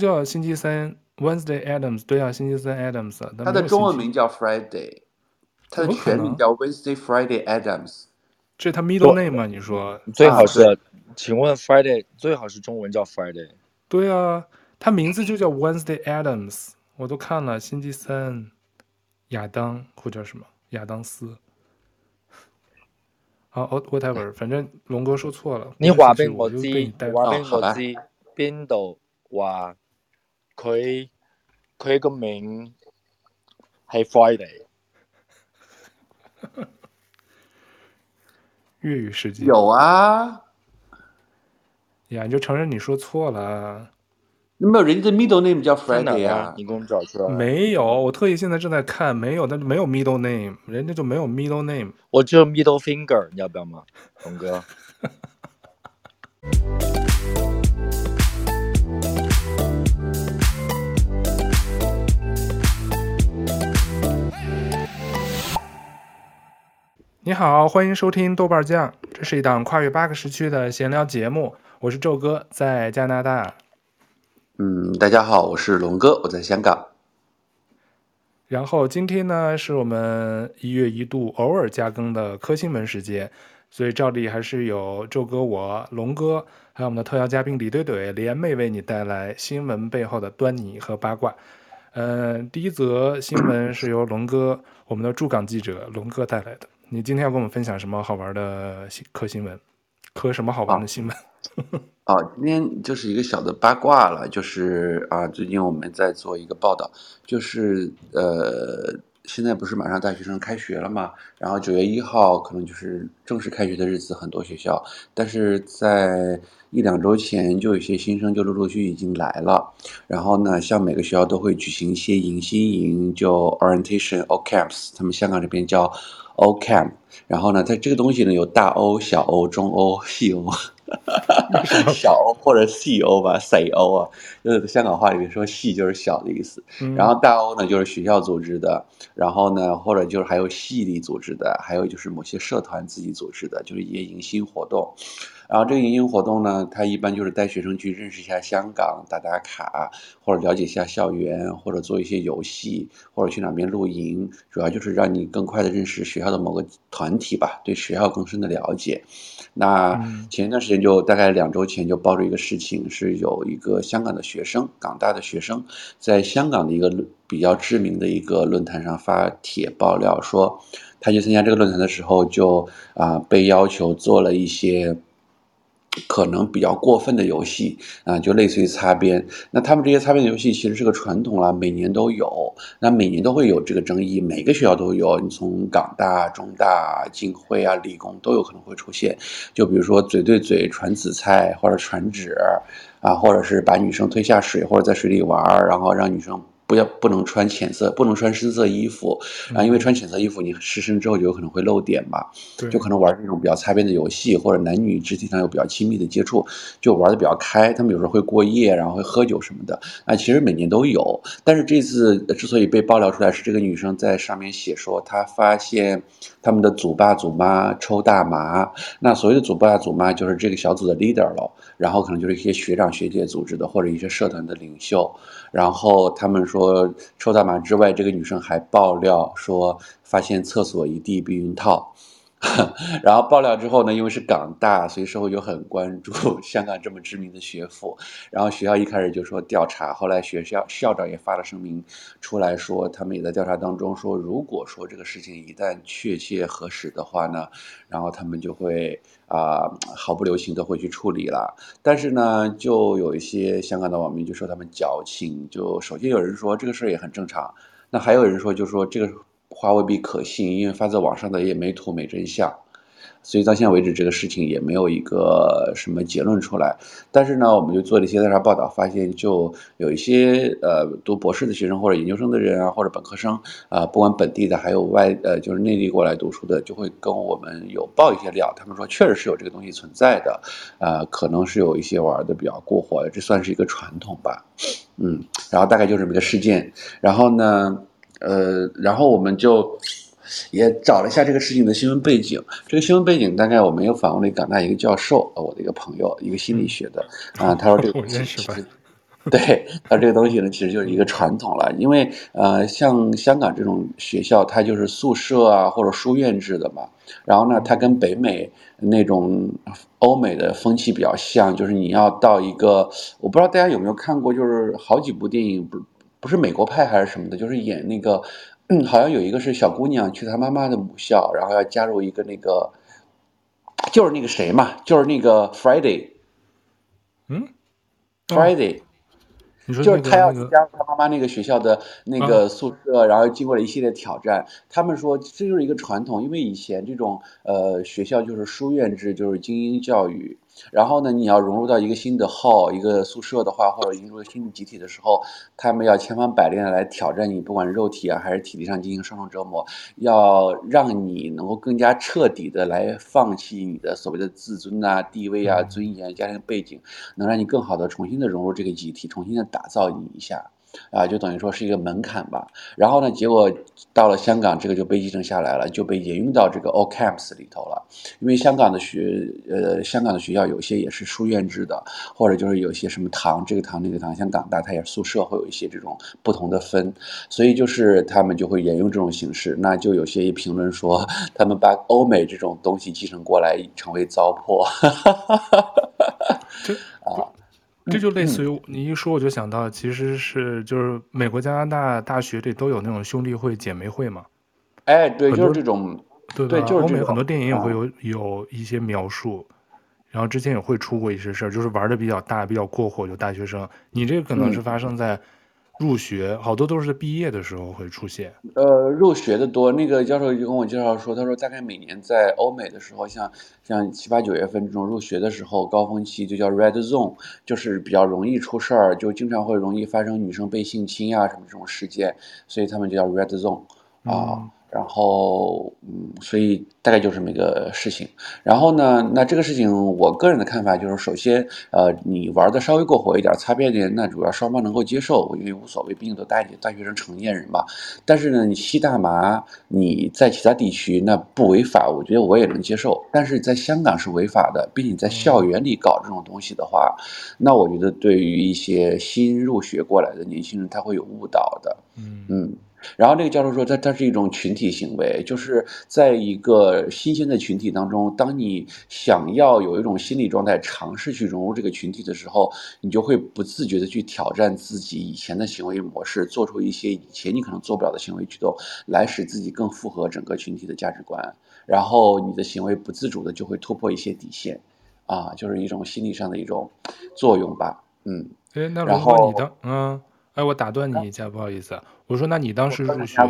叫星期三 Wednesday Adams，对啊，星期三 Adams。他的中文名叫 Friday，他的全名叫 Wednesday Friday Adams。这是他 middle name 吗？你说最好是，啊、请问 Friday 最好是中文叫 Friday？对啊，他名字就叫 Wednesday Adams，我都看了星期三亚当或者什么亚当斯。好，whatever，反正龙哥说错了。你话俾我知，话俾我知，边度话佢佢个名系 Friday？粤语世界有啊，呀，你就承认你说错了。没有人家的 middle name 叫 Friday 啊，你给我们找出来。没有，我特意现在正在看，没有，那就没有 middle name，人家就没有 middle name。我只有 middle finger，你要不要吗，龙哥？你好，欢迎收听豆瓣酱，这是一档跨越八个时区的闲聊节目，我是宙哥，在加拿大。嗯，大家好，我是龙哥，我在香港。然后今天呢，是我们一月一度偶尔加更的科新闻时间，所以照例还是有宙哥、我龙哥，还有我们的特邀嘉宾李怼怼联袂为你带来新闻背后的端倪和八卦。嗯、呃，第一则新闻是由龙哥，我们的驻港记者龙哥带来的。你今天要跟我们分享什么好玩的新科新闻？科什么好玩的新闻？啊 哦，今天就是一个小的八卦了，就是啊，最近我们在做一个报道，就是呃，现在不是马上大学生开学了嘛，然后九月一号可能就是正式开学的日子，很多学校，但是在一两周前就有些新生就陆陆续续已经来了，然后呢，像每个学校都会举行一些迎新营，就 orientation or camps，他们香港这边叫 O camp，然后呢，它这个东西呢有大 O、小 O、中 O、细 O。小 O 或者细 O 吧，细 O 啊，就是香港话里面说细就是小的意思。然后大 O 呢就是学校组织的，然后呢或者就是还有系里组织的，还有就是某些社团自己组织的，就是一些迎新活动。然后这个迎新活动呢，它一般就是带学生去认识一下香港，打打卡，或者了解一下校园，或者做一些游戏，或者去哪边露营，主要就是让你更快的认识学校的某个团体吧，对学校更深的了解。那前一段时间就大概两周前就爆出一个事情，是有一个香港的学生，港大的学生，在香港的一个比较知名的一个论坛上发帖爆料说，他去参加这个论坛的时候就啊被要求做了一些。可能比较过分的游戏啊，就类似于擦边。那他们这些擦边的游戏其实是个传统了，每年都有。那每年都会有这个争议，每个学校都有。你从港大、中大、浸会啊、理工都有可能会出现。就比如说嘴对嘴传紫菜，或者传纸啊，或者是把女生推下水，或者在水里玩，然后让女生。不要不能穿浅色，不能穿深色衣服啊，因为穿浅色衣服你湿身之后就有可能会漏点嘛，就可能玩这种比较擦边的游戏，或者男女肢体上有比较亲密的接触，就玩的比较开。他们有时候会过夜，然后会喝酒什么的啊，其实每年都有。但是这次之所以被爆料出来，是这个女生在上面写说，她发现他们的祖爸祖妈抽大麻。那所谓的祖爸祖妈就是这个小组的 leader 喽，然后可能就是一些学长学姐组织的，或者一些社团的领袖。然后他们说，抽大麻之外，这个女生还爆料说，发现厕所一地避孕套。然后爆料之后呢，因为是港大，所以社会就很关注 香港这么知名的学府。然后学校一开始就说调查，后来学校校长也发了声明出来说，他们也在调查当中，说如果说这个事情一旦确切核实的话呢，然后他们就会啊、毫不留情的会去处理了。但是呢，就有一些香港的网民就说他们矫情，就首先有人说这个事儿也很正常，那还有人说就说这个。话未必可信，因为发在网上的也没图没真相，所以到现在为止，这个事情也没有一个什么结论出来。但是呢，我们就做了一些调查报道，发现就有一些呃读博士的学生或者研究生的人啊，或者本科生啊、不管本地的还有外呃就是内地过来读书的，就会跟我们有爆一些料。他们说确实是有这个东西存在的，呃，可能是有一些玩的比较过火，这算是一个传统吧。嗯，然后大概就是这么个事件。然后呢，呃，然后我们就也找了一下这个事情的新闻背景。这个新闻背景大概我们又访问了港大一个教授，呃，我的一个朋友，一个心理学的啊，他说这个 其实对，它这个东西呢，其实就是一个传统了。因为呃，像香港这种学校，它就是宿舍啊或者书院制的嘛。然后呢，它跟北美那种欧美的风气比较像，就是你要到一个，我不知道大家有没有看过，就是好几部电影，不不是美国派还是什么的，就是演那个，嗯，好像有一个是小姑娘去她妈妈的母校，然后要加入一个那个，就是那个谁嘛，就是那个 Friday，嗯，Friday。就是他要加入他妈妈那个学校的那个宿舍，然后经过了一系列挑战。他们说这就是一个传统，因为以前这种呃学校就是书院制，就是精英教育。然后呢，你要融入到一个新的 hall 一个宿舍的话，或者进入新的集体的时候，他们要千方百计的来挑战你，不管肉体啊还是体力上进行双重折磨，要让你能够更加彻底的来放弃你的所谓的自尊啊、地位啊、尊严、家庭背景，能让你更好的重新的融入这个集体，重新的打造你一下。啊，就等于说是一个门槛吧。然后呢，结果到了香港，这个就被继承下来了，就被沿用到这个 All Camps 里头了。因为香港的学，呃，香港的学校有些也是书院制的，或者就是有些什么堂，这个堂那个堂，像港大它也是宿舍，会有一些这种不同的分，所以就是他们就会沿用这种形式。那就有些评论说，他们把欧美这种东西继承过来，成为糟粕。啊。这就类似于你一说，我就想到，其实是就是美国加拿大大学里都有那种兄弟会、姐妹会嘛。哎，对，就是这种，对对，就是欧美很多电影也会有有一些描述，然后之前也会出过一些事儿，就是玩的比较大、比较过火，就大学生。你这个可能是发生在。入学好多都是毕业的时候会出现。呃，入学的多，那个教授就跟我介绍说，他说大概每年在欧美的时候，像像七八九月份这种入学的时候，高峰期就叫 Red Zone，就是比较容易出事儿，就经常会容易发生女生被性侵啊什么这种事件，所以他们就叫 Red Zone 啊。嗯然后，嗯，所以大概就是这么一个事情。然后呢，那这个事情，我个人的看法就是，首先，呃，你玩的稍微过火一点，擦边点，那主要双方能够接受，因为无所谓，毕竟都大大学生成年人嘛。但是呢，你吸大麻，你在其他地区那不违法，我觉得我也能接受。但是在香港是违法的，并且在校园里搞这种东西的话，那我觉得对于一些新入学过来的年轻人，他会有误导的。嗯嗯。然后那个教授说，它它是一种群体行为，就是在一个新鲜的群体当中，当你想要有一种心理状态，尝试去融入这个群体的时候，你就会不自觉的去挑战自己以前的行为模式，做出一些以前你可能做不了的行为举动，来使自己更符合整个群体的价值观。然后你的行为不自主的就会突破一些底线，啊，就是一种心理上的一种作用吧。嗯，哎，那如果你的，嗯。哎，我打断你一下，不好意思。我说，那你当时入学，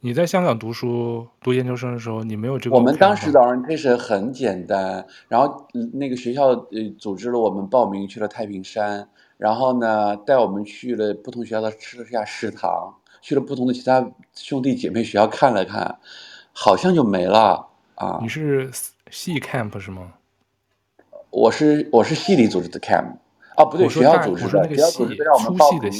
你在香港读书读研究生的时候，你没有这个？我们当时的 orientation 很简单，然后那个学校呃组织了我们报名去了太平山，然后呢带我们去了不同学校的吃了下食堂，去了不同的其他兄弟姐妹学校看了看，好像就没了啊。你是系 camp 是吗？我是我是系里组织的 camp。啊，不对，学校组织的，学校组织的让我们报名。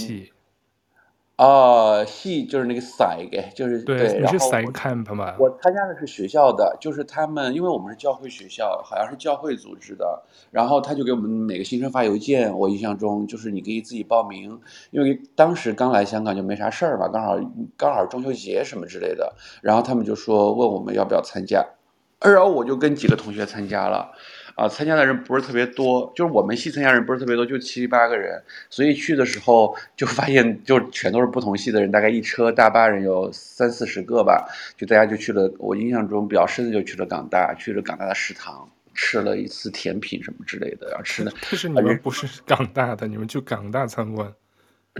啊，系就是那个 Psych，就是对，对。你是 Psych camp 吗？我参加的是学校的，就是他们，因为我们是教会学校，好像是教会组织的，然后他就给我们每个新生发邮件。我印象中就是你可以自己报名，因为当时刚来香港就没啥事儿嘛，刚好刚好中秋节什么之类的，然后他们就说问我们要不要参加，然后我就跟几个同学参加了。啊，参加的人不是特别多，就是我们系参加人不是特别多，就七八个人，所以去的时候就发现就全都是不同系的人，大概一车大巴人有三四十个吧，就大家就去了。我印象中比较深的就去了港大，去了港大的食堂吃了一次甜品什么之类的，然后吃的。但是你们不是 港大的，你们去港大参观。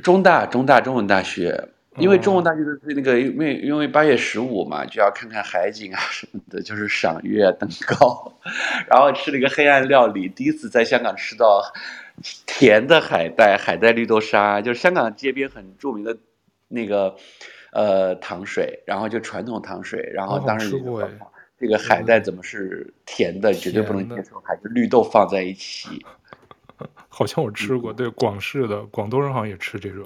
中大，中大中文大学。因为中文大学的那个，因为因为八月十五嘛，就要看看海景啊什么的，就是赏月登高，然后吃了一个黑暗料理，第一次在香港吃到甜的海带，海带绿豆沙，就是香港街边很著名的那个呃糖水，然后就传统糖水，然后当时就说这个海带怎么是甜的，绝对不能接受，还是绿豆放在一起。好像我吃过，对，广式的广东人好像也吃这种，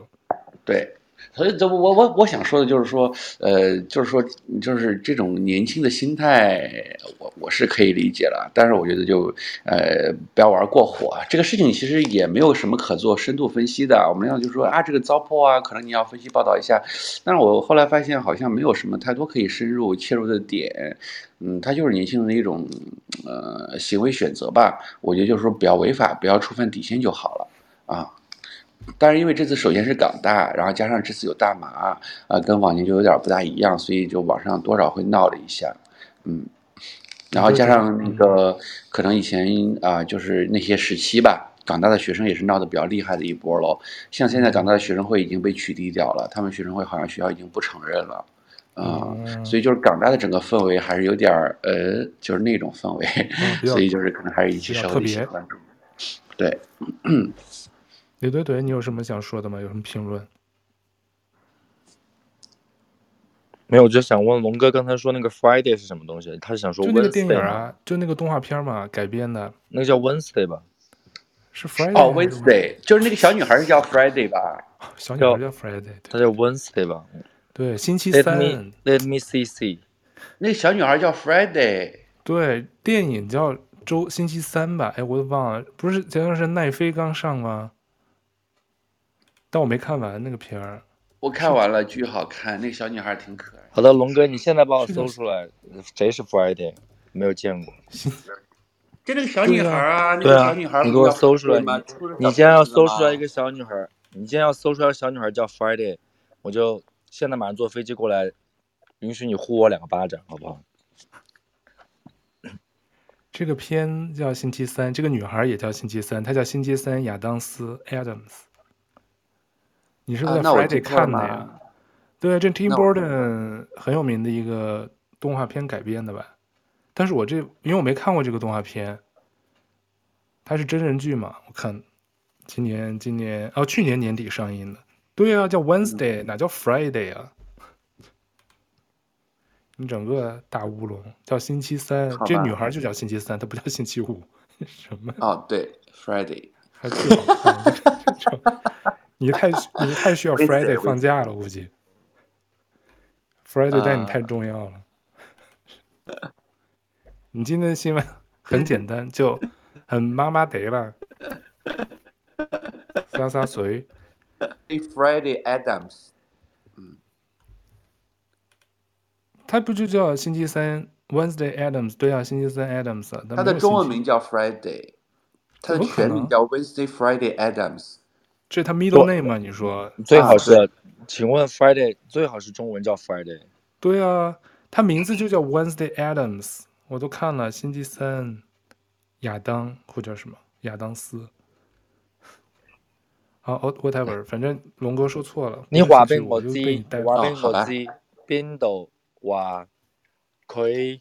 对。所以，这我我我想说的就是说，呃，就是说，就是这种年轻的心态，我我是可以理解了。但是我觉得就，呃，不要玩过火。这个事情其实也没有什么可做深度分析的。我们要就说啊，这个糟粕啊，可能你要分析报道一下。但是我后来发现，好像没有什么太多可以深入切入的点。嗯，他就是年轻人的一种，呃，行为选择吧。我觉得就是说，不要违法，不要触犯底线就好了啊。但是因为这次首先是港大，然后加上这次有大麻，啊、呃，跟往年就有点不大一样，所以就网上多少会闹了一下，嗯，然后加上那个可能以前啊、呃，就是那些时期吧，港大的学生也是闹得比较厉害的一波喽。像现在港大的学生会已经被取缔掉了，他们学生会好像学校已经不承认了，啊、呃，所以就是港大的整个氛围还是有点儿呃，就是那种氛围，所以就是可能还是引起社会的一些关注，对。李怼怼，你有什么想说的吗？有什么评论？没有，我就想问龙哥，刚才说那个 Friday 是什么东西？他是想说就那个电影啊，就那个动画片嘛，改编的，那个叫 Wednesday 吧？是 Friday 哦，Wednesday 就是那个小女孩叫 Friday 吧？小女孩叫 Friday，她叫 Wednesday 吧？对，星期三。Let me Let me see see，那个小女孩叫 Friday。对，电影叫周星期三吧？哎，我都忘了，不是前段时间奈飞刚上吗？但我没看完那个片儿，我看完了，巨好看，那个小女孩挺可爱。好的，龙哥，你现在帮我搜出来，谁是 Friday？没有见过。就 那个小女孩啊，对啊，那个小女孩，你给我搜出来。你今天要搜出来一个小女孩，你今天要搜出来个小女孩叫 Friday，我就现在马上坐飞机过来，允许你呼我两个巴掌，好不好？这个片叫星期三，这个女孩也叫星期三，她叫星期三亚当斯 Adams。你是不是在 Friday 看的呀？啊、对，这 Tim Burton 很有名的一个动画片改编的吧？但是我这因为我没看过这个动画片，它是真人剧嘛？我看今年今年哦，去年年底上映的。对啊，叫 Wednesday，哪叫 Friday 啊？你整个大乌龙，叫星期三，这女孩就叫星期三，她不叫星期五。什么？哦，对，Friday 还最好看。你太你太需要 Friday 放假了，估计 Friday 对你太重要了。Uh, 你今天的新闻很简单，就很妈妈得了，撒撒水。Friday Adams，嗯，他不就叫星期三 Wednesday Adams？对啊，星期三 Adams。他的中文名叫 Friday，他的全名叫 Wednesday Friday Adams。这是他 middle name 吗？你说最好是，请问 Friday 最好是中文叫 Friday？对啊，他名字就叫 Wednesday Adams，我都看了星期三，亚当或者什么亚当斯。好，whatever，反正龙哥说错了。你话俾我知，话俾我知，边度话佢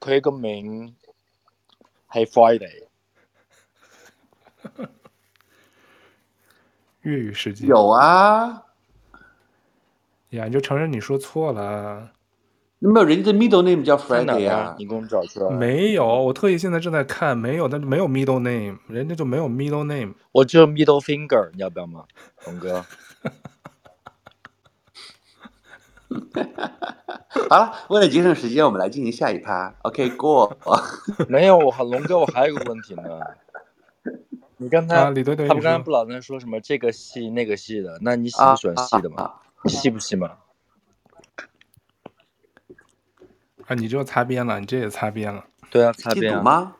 佢个名系 Friday？粤语世界有啊，呀，你就承认你说错了。那没有人家的 middle name 叫 Friday 啊？你给我们找出来。没有，我特意现在正在看，没有，但是没有 middle name，人家就没有 middle name。我只有 middle finger，你要不要吗，龙哥？好了，为了节省时间，我们来进行下一趴。OK，过。没有，我龙哥，我还有个问题呢。你刚才、他们刚才不老在说什么这个系那个系的？那你喜不喜欢系的吗？啊啊、你系不系吗？啊，你这擦边了，你这也擦边了。对啊，擦边吗？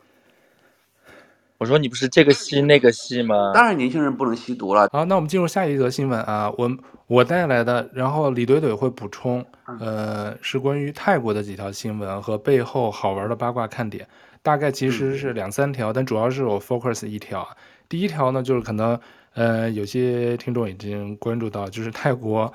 我说你不是这个系那个系吗？当然，年轻人不能吸毒了。好，那我们进入下一则新闻啊，我我带来的，然后李怼怼会补充，呃，是关于泰国的几条新闻和背后好玩的八卦看点。大概其实是两三条，嗯、但主要是我 focus 一条。第一条呢，就是可能呃有些听众已经关注到，就是泰国，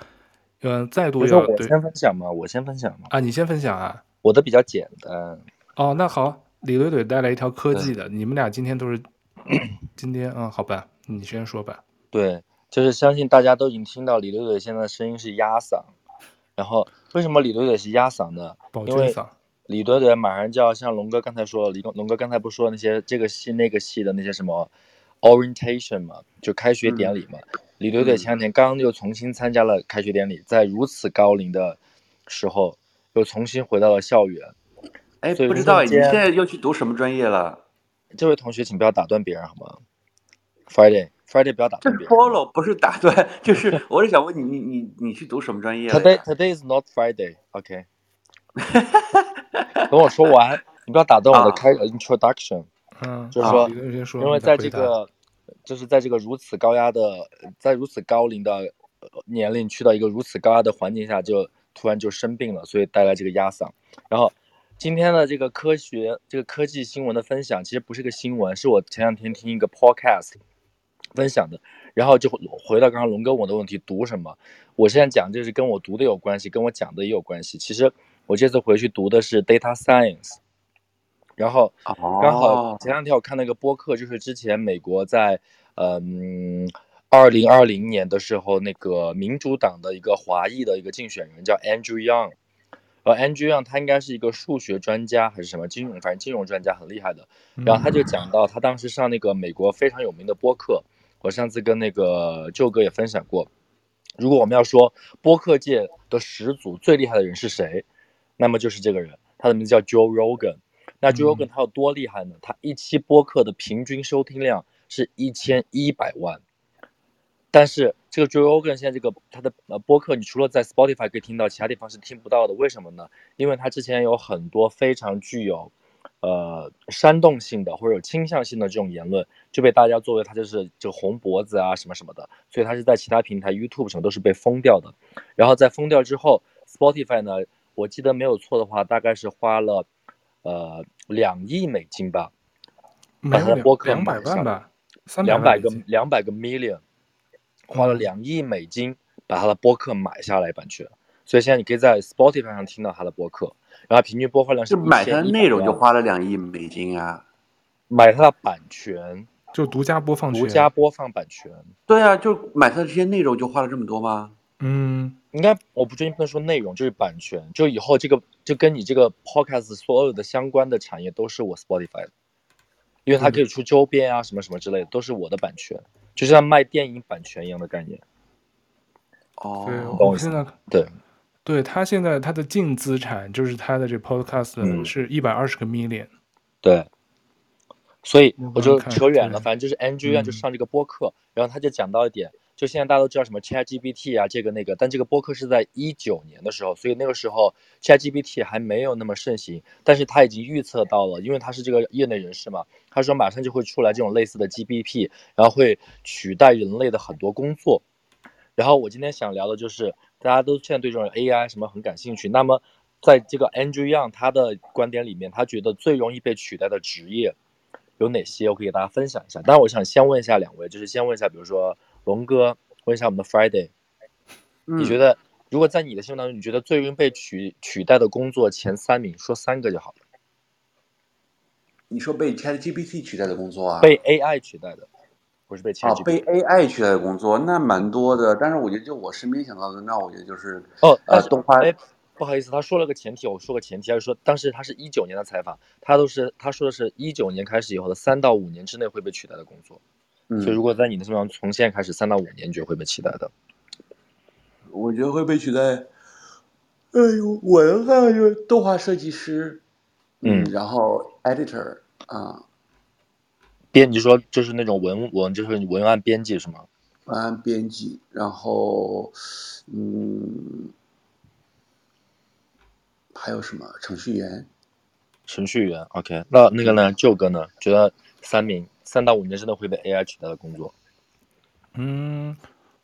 嗯、呃，再度要我先分享嘛，我先分享嘛。啊，你先分享啊，我的比较简单。哦，那好，李怼怼带来一条科技的，你们俩今天都是 今天啊、嗯，好吧，你先说吧。对，就是相信大家都已经听到李怼怼现在声音是压嗓，然后为什么李怼怼是压嗓呢？保真嗓。李怼怼马上就要像龙哥刚才说了，李龙哥刚才不说那些这个系那个系的那些什么，orientation 嘛，就开学典礼嘛。嗯、李队队前两天刚刚又重新参加了开学典礼，在如此高龄的时候又重新回到了校园。哎，不知道你现在又去读什么专业了？这位同学，请不要打断别人好吗？Friday，Friday，不要打断别人。Follow 不是打断，就是我是想问你，你你你去读什么专业？Today，Today is not Friday，OK。等我说完，你不要打断我的开、uh, introduction。嗯，就是说，因为在这个，就是在这个如此高压的，在如此高龄的年龄去到一个如此高压的环境下，就突然就生病了，所以带来这个压嗓。然后今天的这个科学、这个科技新闻的分享，其实不是个新闻，是我前两天听一个 podcast 分享的。然后就回到刚刚龙哥我的问题，读什么？我现在讲就是跟我读的有关系，跟我讲的也有关系。其实我这次回去读的是 data science。然后刚好前两天我看那个播客，就是之前美国在嗯二零二零年的时候，那个民主党的一个华裔的一个竞选人叫 Andrew Young，呃 Andrew Young 他应该是一个数学专家还是什么金融，反正金融专家很厉害的。然后他就讲到他当时上那个美国非常有名的播客，我上次跟那个舅哥也分享过。如果我们要说播客界的始祖最厉害的人是谁，那么就是这个人，他的名字叫 Joe Rogan。那 Joe Rogan 他有多厉害呢？他一期播客的平均收听量是一千一百万，但是这个 Joe Rogan 现在这个他的呃播客，你除了在 Spotify 可以听到，其他地方是听不到的。为什么呢？因为他之前有很多非常具有呃煽动性的或者有倾向性的这种言论，就被大家作为他就是这个红脖子啊什么什么的，所以他是在其他平台 YouTube 什么都是被封掉的。然后在封掉之后，Spotify 呢，我记得没有错的话，大概是花了。呃，两亿美金吧，把他的播客买下来，两百个两百个 million，花了两亿美金把他的播客买下来版权，所以现在你可以在 Spotify 上听到他的播客，然后平均播放量是。就买他的内容就花了两亿美金啊，买他的版权就独家播放权，独家播放版权。对啊，就买他的这些内容就花了这么多吗？嗯。应该我不确定，不能说内容，就是版权，就以后这个就跟你这个 podcast 所有的相关的产业都是我 Spotify 的，因为它可以出周边啊、嗯、什么什么之类的，都是我的版权，就像卖电影版权一样的概念。哦，对，我现在对，对他现在他的净资产就是他的这 podcast 是一百二十个 million，、嗯、对，所以我就扯远了，反正就是 Andrew 就上这个播客，嗯、然后他就讲到一点。就现在大家都知道什么 ChatGPT 啊，这个那个，但这个播客是在一九年的时候，所以那个时候 ChatGPT 还没有那么盛行，但是他已经预测到了，因为他是这个业内人士嘛，他说马上就会出来这种类似的 GPT，然后会取代人类的很多工作。然后我今天想聊的就是，大家都现在对这种 AI 什么很感兴趣，那么在这个 Andrew Young 他的观点里面，他觉得最容易被取代的职业有哪些？我可以给大家分享一下。当然，我想先问一下两位，就是先问一下，比如说。龙哥，问一下我们的 Friday，、嗯、你觉得如果在你的心目当中，你觉得最容易被取取代的工作前三名，说三个就好了。你说被 ChatGPT 取代的工作啊？被 AI 取代的，不是被 ChatGPT。啊，被 AI 取代的工作，那蛮多的。但是我觉得，就我身边想到的，那我觉得就是哦，呃，动画。哎，不好意思，他说了个前提，我说个前提，他说当时他是一九年的采访，他都是他说的是一九年开始以后的三到五年之内会被取代的工作。所以，如果在你的身上，从现在开始三到五年，你觉得会被取代的？我觉得会被取代。哎呦，我的话就是动画设计师，嗯，然后 editor 啊，编，辑说就是那种文文，就是文案编辑是吗？文案编辑，然后嗯，还有什么程序员？程序员，OK，那那个呢？舅哥呢？觉得三名。三到五年真的会被 AI 取代的工作，嗯，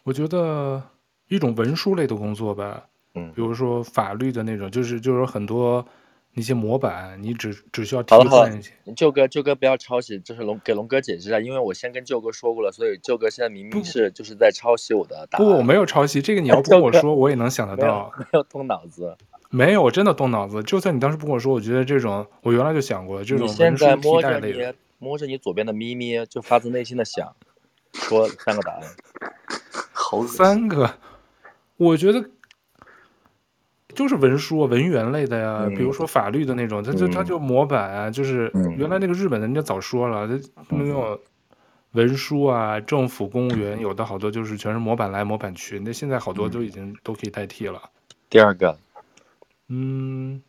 我觉得一种文书类的工作吧，嗯，比如说法律的那种，就是就是很多那些模板，你只只需要替换一些。舅哥，舅哥不要抄袭，就是龙给龙哥解释一下，因为我先跟舅哥说过了，所以舅哥现在明明是就是在抄袭我的答案。不，我没有抄袭，这个你要 不跟我说，我也能想得到。没有，没有动脑子，没有，我真的动脑子。就算你当时不跟我说，我觉得这种我原来就想过这种文书替代类的。摸着你左边的咪咪，就发自内心的想说三个答案。好，三个，我觉得就是文书、文员类的呀，嗯、比如说法律的那种，他就他就模板啊，就是原来那个日本的人家早说了，他没有文书啊，政府公务员有的好多就是全是模板来模板去，那现在好多都已经都可以代替了。第二个，嗯，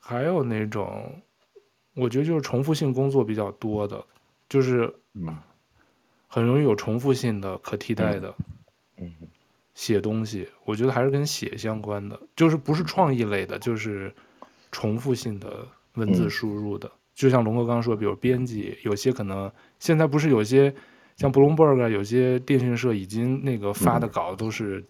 还有那种，我觉得就是重复性工作比较多的，就是很容易有重复性的可替代的。嗯，写东西，我觉得还是跟写相关的，就是不是创意类的，就是重复性的文字输入的。就像龙哥刚刚说，比如编辑，有些可能现在不是有些像 Bloomberg 啊，有些电讯社已经那个发的稿都是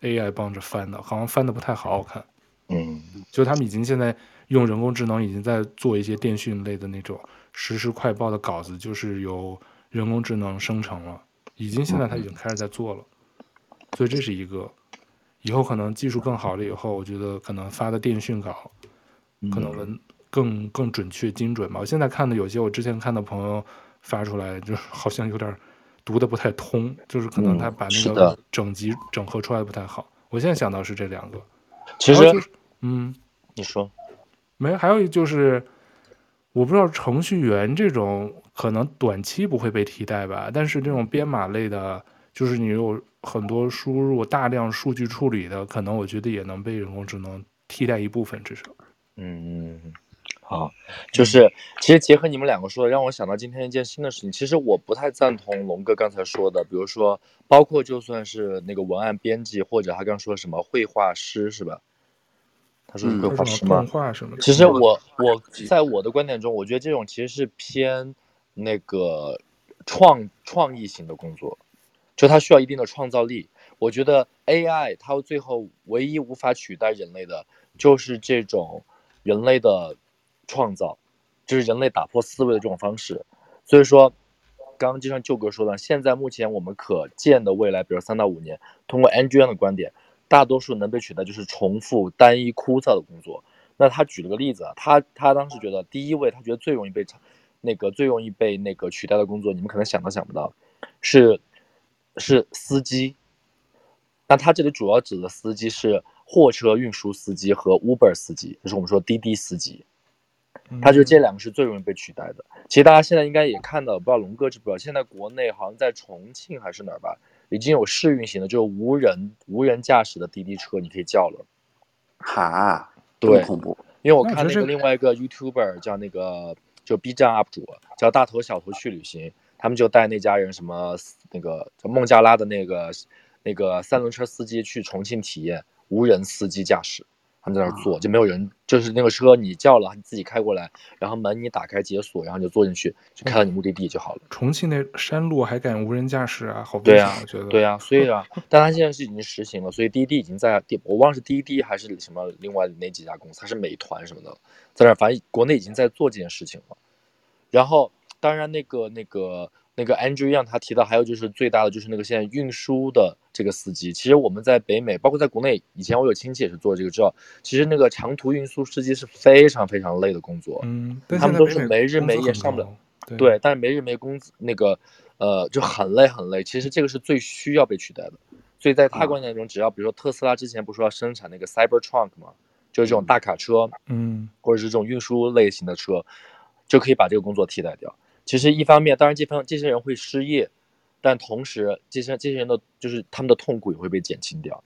AI 帮着翻的，好像翻的不太好好看。嗯，就他们已经现在用人工智能已经在做一些电讯类的那种实时快报的稿子，就是由人工智能生成了，已经现在他已经开始在做了。所以这是一个，以后可能技术更好了以后，我觉得可能发的电讯稿可能文。更更准确精准吧。我现在看的有些，我之前看的朋友发出来，就 好像有点读的不太通，就是可能他把那个整集整合出来不太好。我现在想到是这两个。其实，就是、嗯，你说没？还有一就是，我不知道程序员这种可能短期不会被替代吧，但是这种编码类的，就是你有很多输入大量数据处理的，可能我觉得也能被人工智能替代一部分，至少。嗯。好，就是其实结合你们两个说的，让我想到今天一件新的事情。其实我不太赞同龙哥刚才说的，比如说，包括就算是那个文案编辑，或者他刚说什么绘画师，是吧？他说是绘画师吗？画什么？其实我我在我的观点中，我觉得这种其实是偏那个创创意型的工作，就它需要一定的创造力。我觉得 AI 它最后唯一无法取代人类的，就是这种人类的。创造，就是人类打破思维的这种方式。所以说，刚刚就像舅哥说的，现在目前我们可见的未来，比如三到五年，通过 Yang 的观点，大多数能被取代就是重复、单一、枯燥的工作。那他举了个例子啊，他他当时觉得第一位，他觉得最容易被那个最容易被那个取代的工作，你们可能想都想不到，是是司机。那他这里主要指的司机是货车运输司机和 Uber 司机，就是我们说滴滴司机。他觉得这两个是最容易被取代的。其实大家现在应该也看到，不知道龙哥知不知道，现在国内好像在重庆还是哪儿吧，已经有试运行的，就是无人无人驾驶的滴滴车，你可以叫了。哈，对，恐怖。因为我看那个另外一个 YouTuber 叫那个就 B 站 UP 主叫大头小头去旅行，他们就带那家人什么那个叫孟加拉的那个那个三轮车司机去重庆体验无人司机驾驶。他们在那儿坐，就没有人，就是那个车你叫了，你自己开过来，然后门你打开解锁，然后就坐进去，就开到你目的地就好了。重庆那山路还敢无人驾驶啊？好危险啊！我觉得。对啊，所以啊，但他现在是已经实行了，所以滴滴已经在，我忘了是滴滴还是什么另外哪几家公司，还是美团什么的，在那儿，反正国内已经在做这件事情了。然后，当然那个那个。那个 Andrew Yang 他提到，还有就是最大的就是那个现在运输的这个司机。其实我们在北美，包括在国内，以前我有亲戚也是做这个，知道其实那个长途运输司机是非常非常累的工作。嗯，他们都是没日没夜上不了。对，对，但是没日没工资，那个呃就很累很累。其实这个是最需要被取代的。所以在他观点中，只要比如说特斯拉之前不是说要生产那个 Cybertruck 吗？就是这种大卡车，嗯，或者是这种运输类型的车，就可以把这个工作替代掉。其实一方面，当然这方这些人会失业，但同时这些这些人的就是他们的痛苦也会被减轻掉，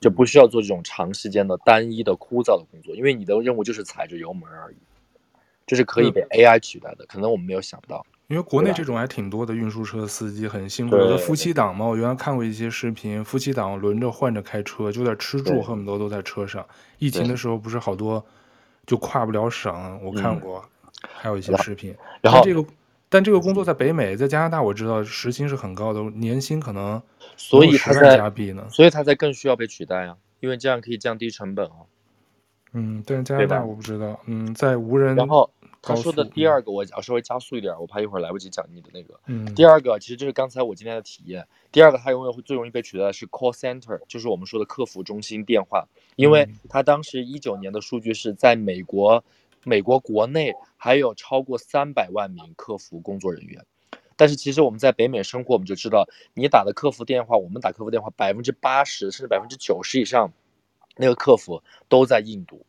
就不需要做这种长时间的单一的枯燥的工作，因为你的任务就是踩着油门而已，这是可以被 AI 取代的，可能我们没有想到。因为国内这种还挺多的运输车司机很辛苦，有的夫妻档嘛，我原来看过一些视频，夫妻档轮着换着开车，就在吃住恨不得都在车上。疫情的时候不是好多就跨不了省，我看过，嗯、还有一些视频，然后这个。但这个工作在北美，在加拿大，我知道时薪是很高的，年薪可能所以他在加币呢，所以他才更需要被取代啊，因为这样可以降低成本啊。嗯，但是加拿大我不知道，嗯，在无人。然后他说的第二个，我要稍微加速一点，我怕一会儿来不及讲你的那个。嗯。第二个其实就是刚才我今天的体验。第二个，他永远会最容易被取代的是 call center，就是我们说的客服中心电话，因为他当时一九年的数据是在美国。美国国内还有超过三百万名客服工作人员，但是其实我们在北美生活，我们就知道，你打的客服电话，我们打客服电话，百分之八十甚至百分之九十以上，那个客服都在印度，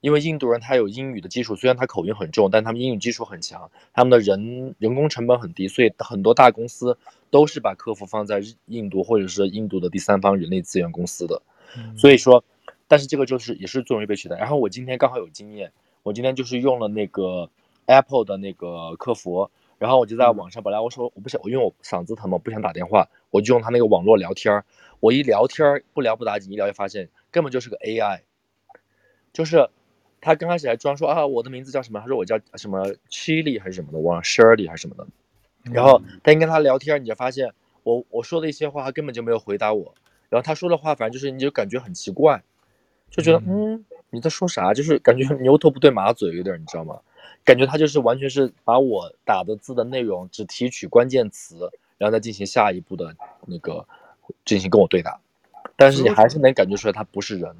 因为印度人他有英语的基础，虽然他口音很重，但他们英语基础很强，他们的人人工成本很低，所以很多大公司都是把客服放在印度或者是印度的第三方人力资源公司的。嗯、所以说，但是这个就是也是最容易被取代。然后我今天刚好有经验，我今天就是用了那个 Apple 的那个客服，然后我就在网上，本来我说我不想，因为我嗓子疼嘛，不想打电话，我就用他那个网络聊天儿。我一聊天儿不聊不打紧，一聊就发现根本就是个 AI，就是他刚开始还装说啊我的名字叫什么，他说我叫什么 Chili 还是什么的，忘了 Shirley 还是什么的。然后但一跟他聊天，你就发现我我说的一些话，他根本就没有回答我。然后他说的话，反正就是你就感觉很奇怪，就觉得嗯你在说啥，就是感觉 牛头不对马嘴有点，你知道吗？感觉他就是完全是把我打的字的内容只提取关键词，然后再进行下一步的那个。进行跟我对答，但是你还是能感觉出来他不是人。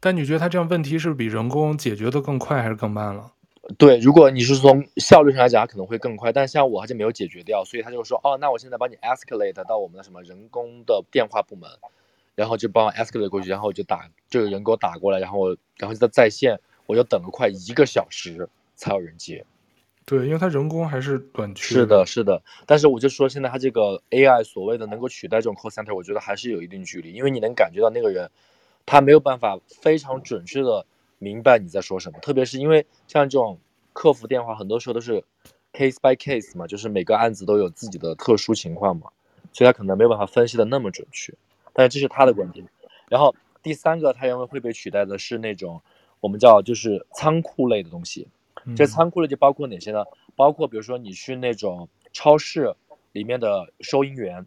但你觉得他这样问题是比人工解决的更快还是更慢了？对，如果你是从效率上来讲，可能会更快。但像我还是没有解决掉，所以他就说：“哦，那我现在帮你 escalate 到我们的什么人工的电话部门，然后就帮我 escalate 过去，然后就打就有人给我打过来，然后我然后就在在线，我就等了快一个小时才有人接。”对，因为它人工还是短缺。是的，是的。但是我就说，现在它这个 AI 所谓的能够取代这种 call center，我觉得还是有一定距离，因为你能感觉到那个人，他没有办法非常准确的明白你在说什么。特别是因为像这种客服电话，很多时候都是 case by case 嘛，就是每个案子都有自己的特殊情况嘛，所以他可能没有办法分析的那么准确。但是这是他的观点。然后第三个，他认为会被取代的是那种我们叫就是仓库类的东西。这仓库类就包括哪些呢？包括比如说你去那种超市里面的收银员，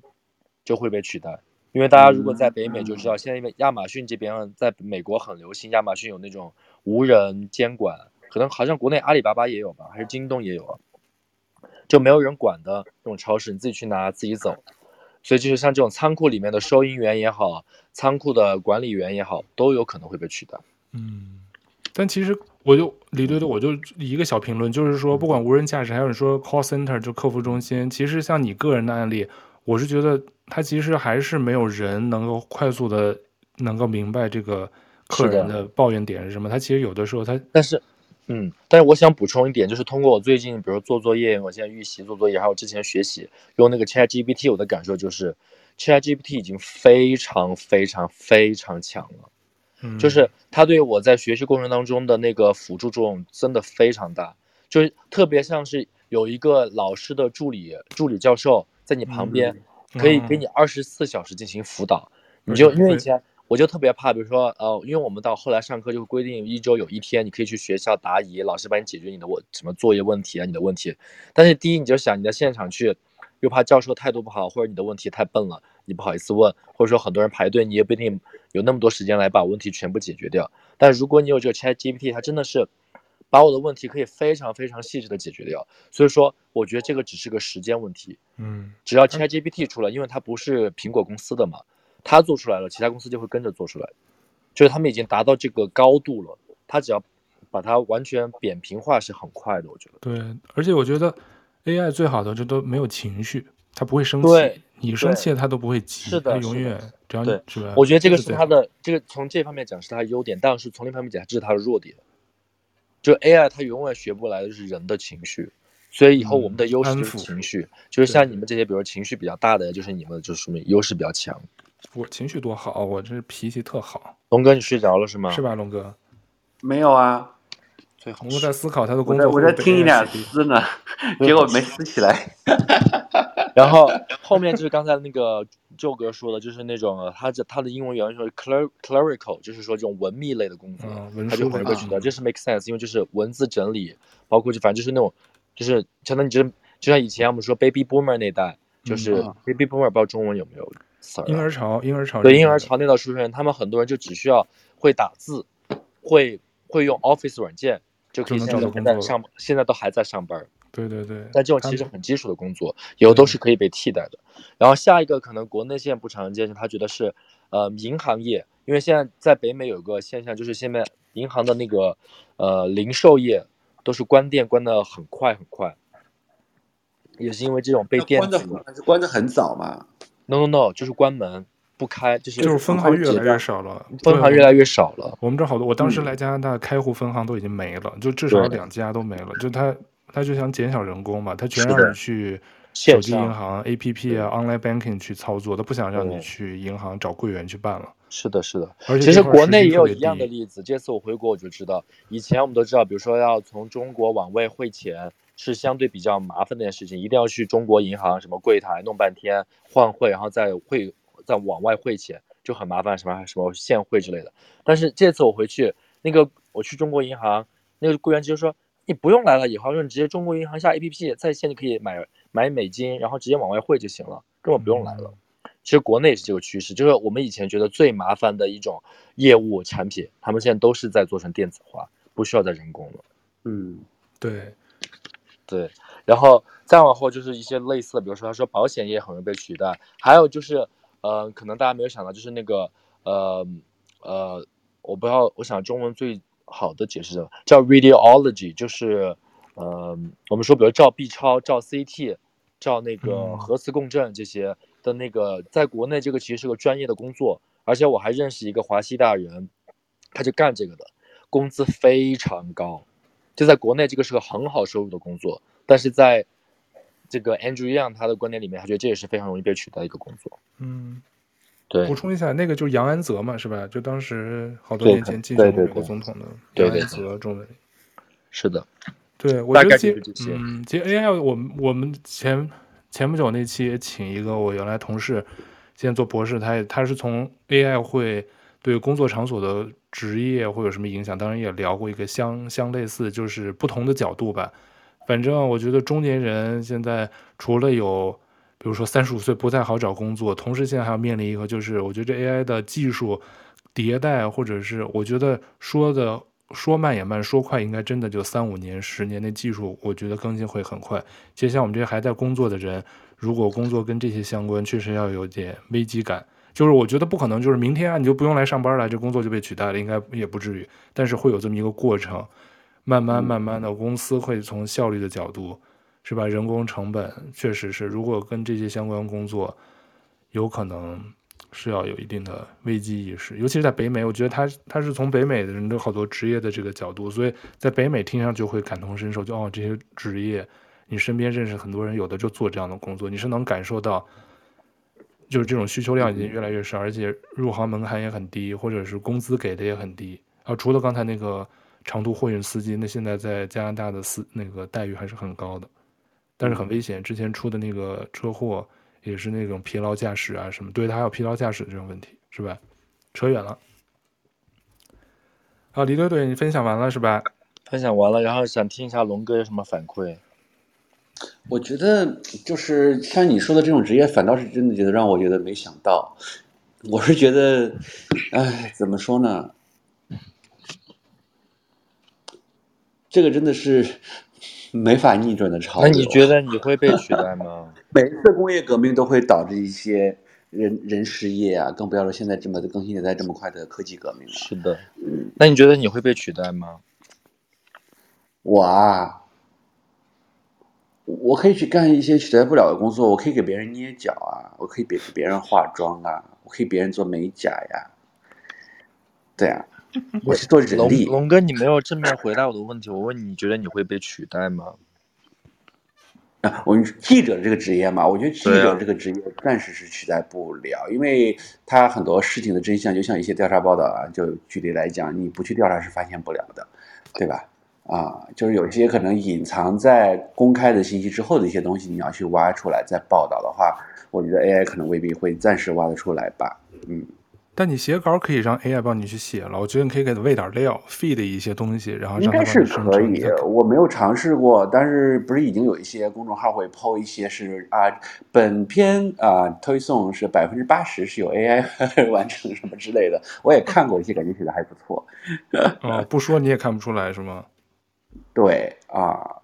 就会被取代。因为大家如果在北美就知道，现在因为亚马逊这边在美国很流行，亚马逊有那种无人监管，可能好像国内阿里巴巴也有吧，还是京东也有啊，就没有人管的这种超市，你自己去拿自己走。所以就是像这种仓库里面的收银员也好，仓库的管理员也好，都有可能会被取代。嗯。但其实我就李队队，我就一个小评论，就是说，不管无人驾驶，还有说 call center 就客服中心，其实像你个人的案例，我是觉得他其实还是没有人能够快速的能够明白这个客人的抱怨点是什么。他其实有的时候他，但是，嗯，但是我想补充一点，就是通过我最近比如说做作业，我现在预习做作业，还有之前学习用那个 ChatGPT，我的感受就是 ChatGPT 已经非常非常非常强了。就是它对我在学习过程当中的那个辅助作用真的非常大，就是特别像是有一个老师的助理助理教授在你旁边，可以给你二十四小时进行辅导。你就因为以前我就特别怕，比如说呃，因为我们到后来上课就会规定一周有一天你可以去学校答疑，老师帮你解决你的问什么作业问题啊，你的问题。但是第一你就想你在现场去。又怕教授态度不好，或者你的问题太笨了，你不好意思问，或者说很多人排队，你也不一定有那么多时间来把问题全部解决掉。但如果你有这个 ChatGPT，它真的是把我的问题可以非常非常细致的解决掉。所以说，我觉得这个只是个时间问题。嗯，只要 ChatGPT 出来，因为它不是苹果公司的嘛，它做出来了，其他公司就会跟着做出来。就是他们已经达到这个高度了，他只要把它完全扁平化是很快的，我觉得。对，而且我觉得。AI 最好的就都没有情绪，他不会生气，你生气他都不会急，是的，他永远只要你是吧？我觉得这个是他的，这个从这方面讲是他的优点，但是从另一方面讲这是他的弱点。就 AI 它永远学不来的是人的情绪，所以以后我们的优势就是情绪，就是像你们这些，比如情绪比较大的，就是你们就说明优势比较强。我情绪多好，我这脾气特好。龙哥，你睡着了是吗？是吧，龙哥？没有啊。我们在思考他的工作，我在听你俩撕呢，结果没撕起来。然后后面就是刚才那个 Joe 哥说的，就是那种他这他的英文原文说 clerical，就是说这种文秘类的工作，他就回过去的，这是 make sense，因为就是文字整理，包括就反正就是那种，就是相当于就就像以前我们说 baby boomer 那代，就是 baby boomer 不知道中文有没有婴儿潮，婴儿潮，对婴儿潮那代出生人，他们很多人就只需要会打字，会会用 Office 软件。就可以现在现在上，现在都还在上班。对对对。但这种其实很基础的工作，以后都是可以被替代的。然后下一个可能国内现在不常见，他觉得是，呃，银行业，因为现在在北美有个现象，就是现在银行的那个，呃，零售业都是关店关的很快很快，也是因为这种被电子关的关的很早嘛。No no no，就是关门。不开，就是就是分行越来越少了，分行越来越少了。我们这好多，我当时来加拿大开户分行都已经没了，嗯、就至少两家都没了。就他他就想减小人工嘛，他全让你去手机银行 APP 啊 Online Banking 去操作，他不想让你去银行找柜员去办了。是的，是的。而且其实国内也有一样的例子。这次我回国我就知道，以前我们都知道，比如说要从中国往外汇钱。是相对比较麻烦的一件事情，一定要去中国银行什么柜台弄半天换汇，然后再汇再往外汇钱，就很麻烦，什么什么现汇之类的。但是这次我回去，那个我去中国银行，那个柜员直接说你不用来了，以后说你直接中国银行下 APP 在线就可以买买美金，然后直接往外汇就行了，根本不用来了。其实国内也是这个趋势，就是我们以前觉得最麻烦的一种业务产品，他们现在都是在做成电子化，不需要再人工了。嗯，对。对，然后再往后就是一些类似的，比如说他说保险业很容易被取代，还有就是，呃，可能大家没有想到，就是那个，呃，呃，我不知道，我想中文最好的解释的叫 radiology，就是，呃，我们说比如照 B 超、照 CT、照那个核磁共振这些的那个，在国内这个其实是个专业的工作，而且我还认识一个华西大人，他就干这个的，工资非常高。就在国内，这个是个很好收入的工作，但是在这个 Andrew Yang 他的观点里面，他觉得这也是非常容易被取代的一个工作。嗯，对。补充一下，那个就是杨安泽嘛，是吧？就当时好多年前竞选美国总统的杨安泽中文。是的，对，我觉得嗯，其实 AI，我们我们前前不久那期也请一个我原来同事，现在做博士，他也他是从 AI 会对工作场所的。职业会有什么影响？当然也聊过一个相相类似，就是不同的角度吧。反正我觉得中年人现在除了有，比如说三十五岁不太好找工作，同时现在还要面临一个，就是我觉得这 AI 的技术迭代，或者是我觉得说的说慢也慢，说快应该真的就三五年、十年的技术，我觉得更新会很快。其实像我们这些还在工作的人，如果工作跟这些相关，确实要有点危机感。就是我觉得不可能，就是明天啊，你就不用来上班了，这工作就被取代了，应该也不至于。但是会有这么一个过程，慢慢慢慢的，公司会从效率的角度，是吧？人工成本确实是，如果跟这些相关工作，有可能是要有一定的危机意识，尤其是在北美，我觉得他他是从北美的人的好多职业的这个角度，所以在北美听上去会感同身受，就哦这些职业，你身边认识很多人，有的就做这样的工作，你是能感受到。就是这种需求量已经越来越少，而且入行门槛也很低，或者是工资给的也很低啊。除了刚才那个长途货运司机，那现在在加拿大的司那个待遇还是很高的，但是很危险。之前出的那个车祸也是那种疲劳驾驶啊什么，对他还有疲劳驾驶这种问题，是吧？扯远了。啊，李队队，你分享完了是吧？分享完了，然后想听一下龙哥有什么反馈。我觉得就是像你说的这种职业，反倒是真的觉得让我觉得没想到。我是觉得，哎，怎么说呢？这个真的是没法逆转的潮流。那你觉得你会被取代吗？每一次工业革命都会导致一些人人失业啊，更不要说现在这么的更新迭代这么快的科技革命了。是的，嗯，那你觉得你会被取代吗？我啊。我可以去干一些取代不了的工作，我可以给别人捏脚啊，我可以给别人化妆啊，我可以别人做美甲呀，对啊，我是做人力。龙哥，你没有正面回答我的问题，我问你，你觉得你会被取代吗？啊，我记者这个职业嘛，我觉得记者这个职业暂时是取代不了，因为他很多事情的真相，就像一些调查报道啊，就举例来讲，你不去调查是发现不了的，对吧？啊，就是有些可能隐藏在公开的信息之后的一些东西，你要去挖出来再报道的话，我觉得 AI 可能未必会暂时挖得出来吧。嗯，但你写稿可以让 AI 帮你去写了，我觉得你可以给它喂点料，feed 一些东西，然后让它应该是可以。我没有尝试过，但是不是已经有一些公众号会 po 一些是啊，本篇啊推送是百分之八十是由 AI 完成什么之类的，我也看过一些，感觉写的还不错。哦，不说你也看不出来是吗？对啊，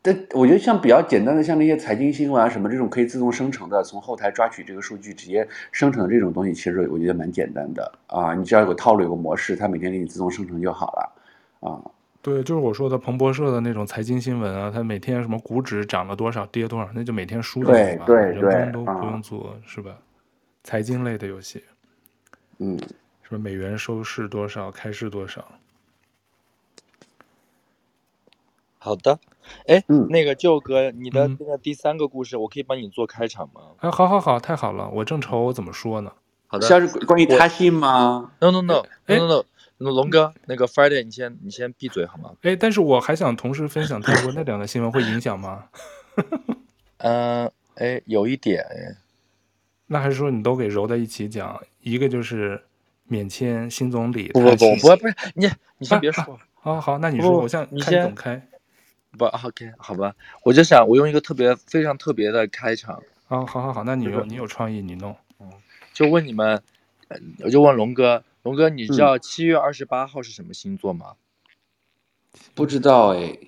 但我觉得像比较简单的，像那些财经新闻啊什么这种可以自动生成的，从后台抓取这个数据直接生成的这种东西，其实我觉得蛮简单的啊。你只要有个套路，有个模式，它每天给你自动生成就好了啊。对，就是我说的彭博社的那种财经新闻啊，它每天什么股指涨了多少，跌多少，那就每天输对对对，人工都不用做，啊、是吧？财经类的游戏。嗯，什么美元收市多少，开市多少？好的，哎，嗯，那个舅哥，你的那个第三个故事，我可以帮你做开场吗？啊，好好好，太好了，我正愁我怎么说呢。好的，是关于他信吗？No No No No No No，龙哥，那个 Friday，你先你先闭嘴好吗？哎，但是我还想同时分享泰国那两个新闻，会影响吗？嗯，哎，有一点哎。那还是说你都给揉在一起讲？一个就是免签新总理，不不不不不是你，你先别说。好、啊、好，那你说，我想你先怎么开？不，OK，好吧，我就想我用一个特别非常特别的开场。啊，好好好，那你有你有创意，你弄。嗯，就问你们，我就问龙哥，龙哥，你知道七月二十八号是什么星座吗？嗯、不知道哎。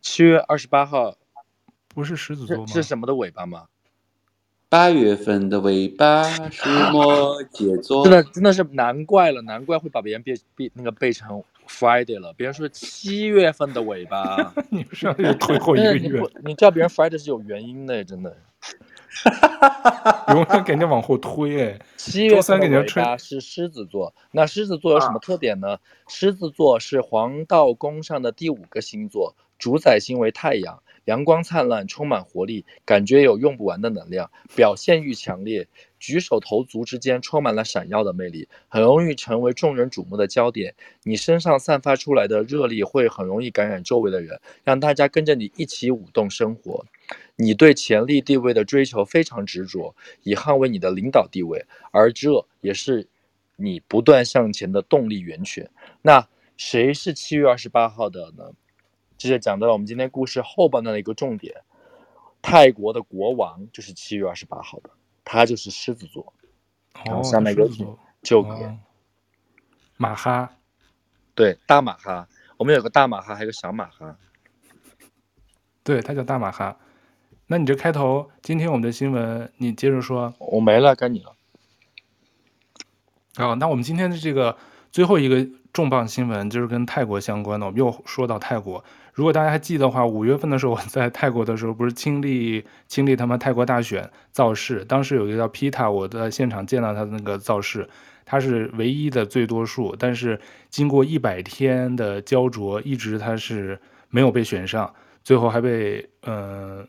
七月二十八号不是狮子座吗？是什么的尾巴吗？八月份的尾巴是摩羯座。真的真的是难怪了，难怪会把别人背背那个背成 Friday 了。别人说七月份的尾巴，你不是要推后一个月？你，你叫别人 Friday 是有原因的，真的。永远给人家往后推哎，七月份的尾巴是狮子座，那狮子座有什么特点呢？狮子座是黄道宫上的第五个星座，主宰星为太阳，阳光灿烂，充满活力，感觉有用不完的能量，表现欲强烈，举手投足之间充满了闪耀的魅力，很容易成为众人瞩目的焦点。你身上散发出来的热力会很容易感染周围的人，让大家跟着你一起舞动生活。你对权力地位的追求非常执着，以捍卫你的领导地位，而这也是你不断向前的动力源泉。那谁是七月二十八号的呢？这就讲到了我们今天故事后半段的一个重点。泰国的国王就是七月二十八号的，他就是狮子座。哦，下面有请舅哥。哦，马哈，对，大马哈。我们有个大马哈，还有个小马哈。对，他叫大马哈。那你这开头，今天我们的新闻，你接着说。我没了，该你了。哦，那我们今天的这个最后一个重磅新闻，就是跟泰国相关的。我们又说到泰国，如果大家还记得话，五月份的时候我在泰国的时候，不是亲历亲历他们泰国大选造势，当时有一个叫 Pita，我在现场见到他的那个造势，他是唯一的最多数，但是经过一百天的焦灼，一直他是没有被选上，最后还被嗯。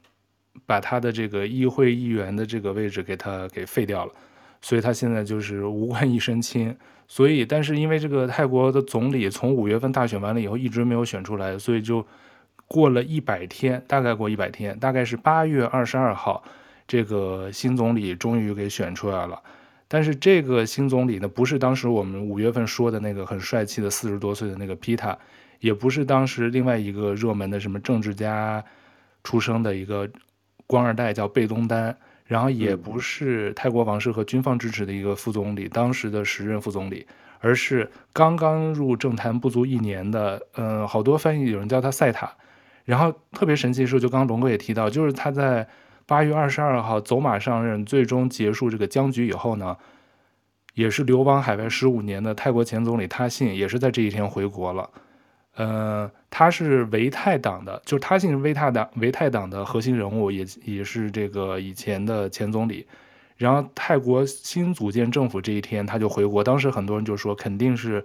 把他的这个议会议员的这个位置给他给废掉了，所以他现在就是无官一身轻。所以，但是因为这个泰国的总理从五月份大选完了以后一直没有选出来，所以就过了一百天，大概过一百天，大概是八月二十二号，这个新总理终于给选出来了。但是这个新总理呢，不是当时我们五月份说的那个很帅气的四十多岁的那个皮塔，也不是当时另外一个热门的什么政治家出生的一个。官二代叫贝东丹，然后也不是泰国王室和军方支持的一个副总理，当时的时任副总理，而是刚刚入政坛不足一年的，嗯、呃，好多翻译有人叫他赛塔。然后特别神奇的是，就刚刚龙哥也提到，就是他在八月二十二号走马上任，最终结束这个僵局以后呢，也是流亡海外十五年的泰国前总理他信也是在这一天回国了。呃，他是维泰党的，就是他姓维泰党，维泰党的核心人物，也也是这个以前的前总理。然后泰国新组建政府这一天，他就回国。当时很多人就说，肯定是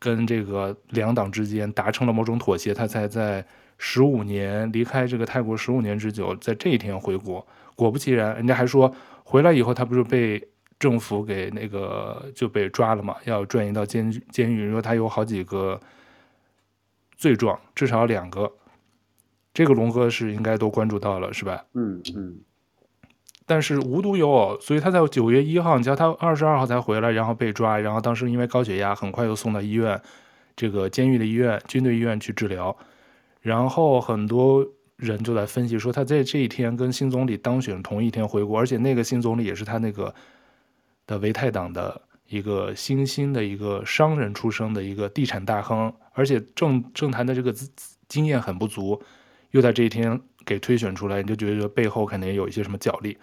跟这个两党之间达成了某种妥协，他才在十五年离开这个泰国十五年之久，在这一天回国。果不其然，人家还说回来以后，他不是被政府给那个就被抓了嘛，要转移到监监狱，说他有好几个。罪状至少两个，这个龙哥是应该都关注到了，是吧？嗯嗯。但是无独有偶，所以他在九月一号，你知道他二十二号才回来，然后被抓，然后当时因为高血压，很快又送到医院，这个监狱的医院、军队医院去治疗。然后很多人就在分析说，他在这一天跟新总理当选同一天回国，而且那个新总理也是他那个的维泰党的。一个新兴的一个商人出生的一个地产大亨，而且政政坛的这个资经验很不足，又在这一天给推选出来，你就觉得背后肯定有一些什么角力。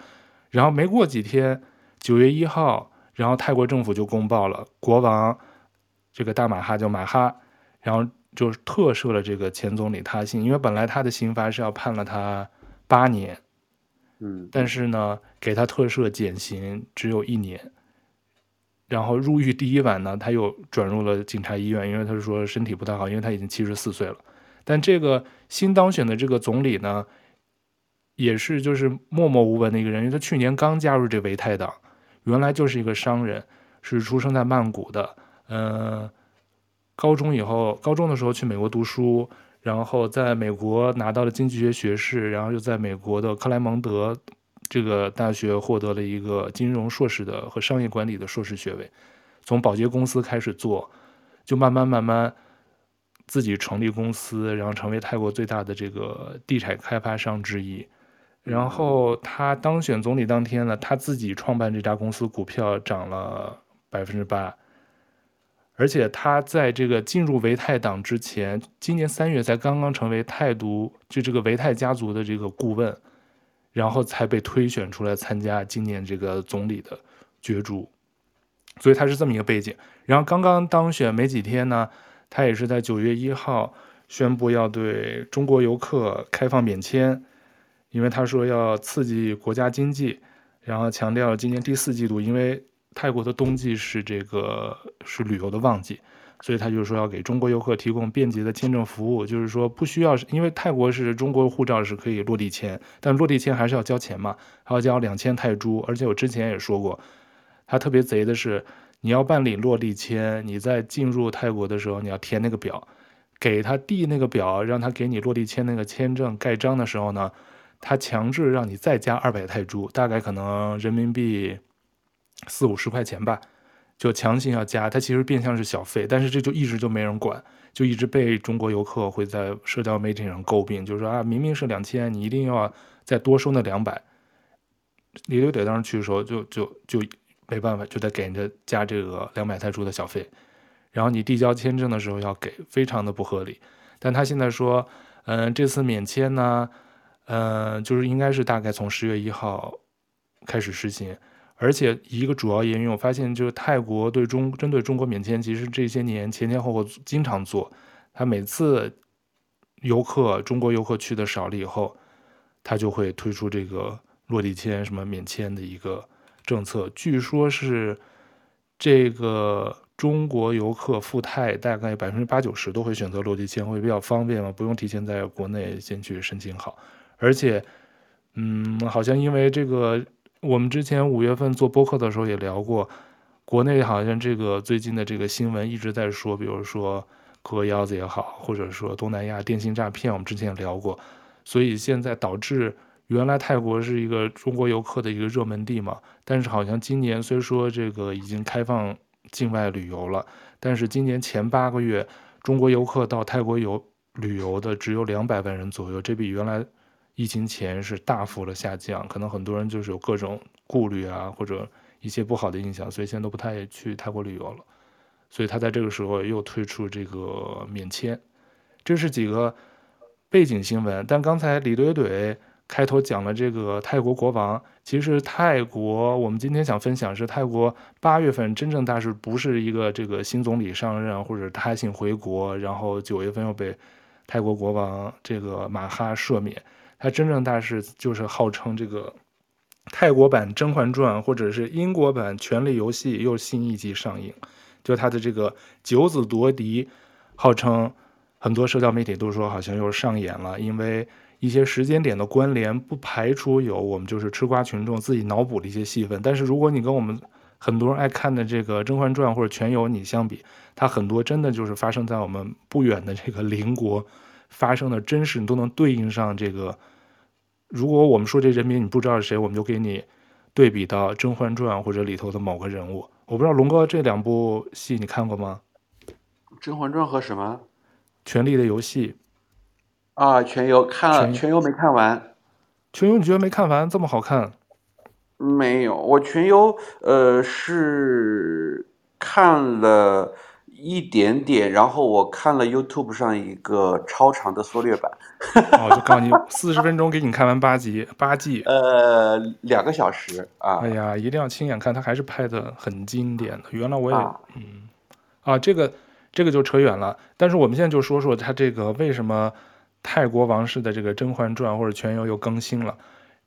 然后没过几天，九月一号，然后泰国政府就公报了，国王这个大马哈叫马哈，然后就特赦了这个前总理他信，因为本来他的刑罚是要判了他八年，嗯，但是呢，给他特赦减刑只有一年。然后入狱第一晚呢，他又转入了警察医院，因为他说身体不太好，因为他已经七十四岁了。但这个新当选的这个总理呢，也是就是默默无闻的一个人，因为他去年刚加入这维泰党，原来就是一个商人，是出生在曼谷的。嗯、高中以后，高中的时候去美国读书，然后在美国拿到了经济学学士，然后又在美国的克莱蒙德。这个大学获得了一个金融硕士的和商业管理的硕士学位，从保洁公司开始做，就慢慢慢慢自己成立公司，然后成为泰国最大的这个地产开发商之一。然后他当选总理当天呢，他自己创办这家公司，股票涨了百分之八，而且他在这个进入维泰党之前，今年三月才刚刚成为泰独就这个维泰家族的这个顾问。然后才被推选出来参加今年这个总理的角逐，所以他是这么一个背景。然后刚刚当选没几天呢，他也是在九月一号宣布要对中国游客开放免签，因为他说要刺激国家经济，然后强调今年第四季度，因为泰国的冬季是这个是旅游的旺季。所以他就是说要给中国游客提供便捷的签证服务，就是说不需要，因为泰国是中国护照是可以落地签，但落地签还是要交钱嘛，还要交两千泰铢。而且我之前也说过，他特别贼的是，你要办理落地签，你在进入泰国的时候，你要填那个表，给他递那个表，让他给你落地签那个签证盖章的时候呢，他强制让你再加二百泰铢，大概可能人民币四五十块钱吧。就强行要加，它其实变相是小费，但是这就一直就没人管，就一直被中国游客会在社交媒体上诟病，就是说啊，明明是两千，你一定要再多收那两百。李德德当时去的时候就，就就没办法，就得给人家加这个两百泰铢的小费，然后你递交签证的时候要给，非常的不合理。但他现在说，嗯、这次免签呢，嗯、就是应该是大概从十月一号开始实行。而且一个主要原因，我发现就是泰国对中针对中国免签，其实这些年前前后后经常做。他每次游客中国游客去的少了以后，他就会推出这个落地签什么免签的一个政策。据说是这个中国游客赴泰大概百分之八九十都会选择落地签，会比较方便嘛，不用提前在国内先去申请好。而且，嗯，好像因为这个。我们之前五月份做播客的时候也聊过，国内好像这个最近的这个新闻一直在说，比如说割腰子也好，或者说东南亚电信诈骗，我们之前也聊过，所以现在导致原来泰国是一个中国游客的一个热门地嘛，但是好像今年虽说这个已经开放境外旅游了，但是今年前八个月中国游客到泰国游旅游的只有两百万人左右，这比原来。疫情前是大幅的下降，可能很多人就是有各种顾虑啊，或者一些不好的印象，所以现在都不太去泰国旅游了。所以他在这个时候又推出这个免签，这是几个背景新闻。但刚才李怼怼开头讲了这个泰国国王，其实泰国我们今天想分享是泰国八月份真正大事，不是一个这个新总理上任或者他信回国，然后九月份又被泰国国王这个马哈赦免。那真正大事就是号称这个泰国版《甄嬛传》或者是英国版《权力游戏》又新一集上映，就它的这个九子夺嫡，号称很多社交媒体都说好像又上演了，因为一些时间点的关联，不排除有我们就是吃瓜群众自己脑补的一些戏份。但是如果你跟我们很多人爱看的这个《甄嬛传》或者《权游》你相比，它很多真的就是发生在我们不远的这个邻国发生的真实，你都能对应上这个。如果我们说这人名你不知道是谁，我们就给你对比到《甄嬛传》或者里头的某个人物。我不知道龙哥这两部戏你看过吗？《甄嬛传》和什么？《权力的游戏》啊，《权游》看了，《权游》没看完。《权游》你觉得没看完这么好看？没有，我《权游》呃是看了。一点点，然后我看了 YouTube 上一个超长的缩略版，哦，就告诉你四十分钟给你看完八集八季，呃，两个小时啊。哎呀，一定要亲眼看，它还是拍的很经典的。原来我也，啊嗯，啊，这个这个就扯远了。但是我们现在就说说他这个为什么泰国王室的这个《甄嬛传》或者《全游》又更新了。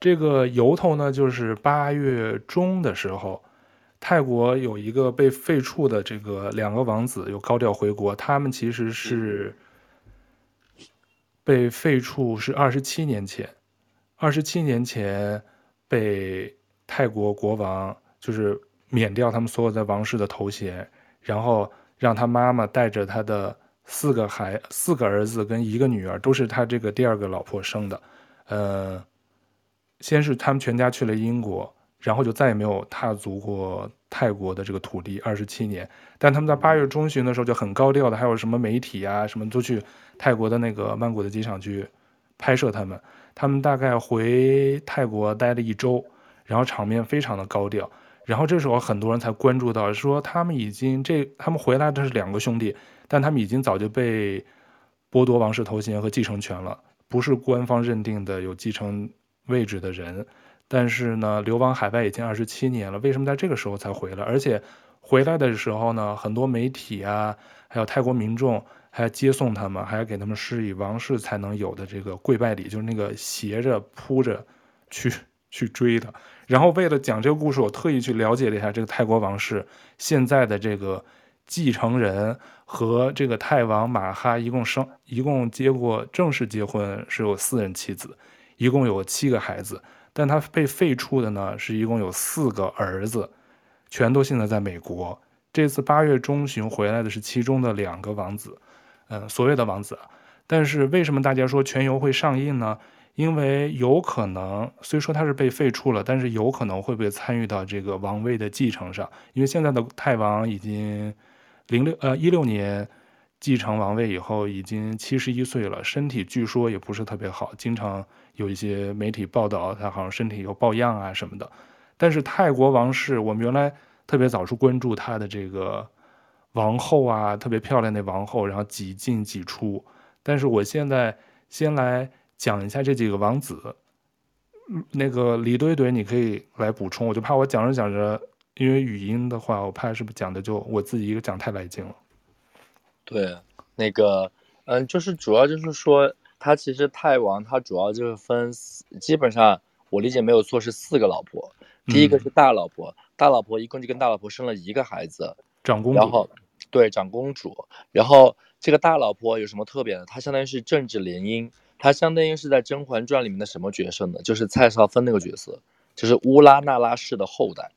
这个由头呢，就是八月中的时候，泰国有一个被废黜的这个两个王子又高调回国，他们其实是被废黜是二十七年前，二十七年前被泰国国王就是免掉他们所有在王室的头衔，然后让他妈妈带着他的四个孩四个儿子跟一个女儿，都是他这个第二个老婆生的，呃。先是他们全家去了英国，然后就再也没有踏足过泰国的这个土地二十七年。但他们在八月中旬的时候就很高调的，还有什么媒体啊什么都去泰国的那个曼谷的机场去拍摄他们。他们大概回泰国待了一周，然后场面非常的高调。然后这时候很多人才关注到，说他们已经这他们回来的是两个兄弟，但他们已经早就被剥夺王室头衔和继承权了，不是官方认定的有继承位置的人，但是呢，流亡海外已经二十七年了，为什么在这个时候才回来？而且回来的时候呢，很多媒体啊，还有泰国民众还要接送他们，还要给他们施以王室才能有的这个跪拜礼，就是那个斜着铺着去去追的。然后为了讲这个故事，我特意去了解了一下这个泰国王室现在的这个继承人和这个泰王马哈一共生一共结过正式结婚是有四任妻子。一共有七个孩子，但他被废黜的呢，是一共有四个儿子，全都现在在美国。这次八月中旬回来的是其中的两个王子，嗯，所谓的王子。但是为什么大家说全游会上映呢？因为有可能，虽说他是被废黜了，但是有可能会被参与到这个王位的继承上。因为现在的泰王已经零六呃一六年继承王位以后，已经七十一岁了，身体据说也不是特别好，经常。有一些媒体报道，他好像身体有抱恙啊什么的。但是泰国王室，我们原来特别早是关注他的这个王后啊，特别漂亮的王后，然后几进几出。但是我现在先来讲一下这几个王子。那个李怼怼，你可以来补充，我就怕我讲着讲着，因为语音的话，我怕是不是讲的就我自己一个讲太来劲了。对，那个，嗯，就是主要就是说。他其实泰王，他主要就是分，基本上我理解没有错是四个老婆。第一个是大老婆，嗯、大老婆一共就跟大老婆生了一个孩子，长公主。然后，对，长公主。然后这个大老婆有什么特别的？她相当于是政治联姻，她相当于是在《甄嬛传》里面的什么角色呢？就是蔡少芬那个角色，就是乌拉那拉氏的后代。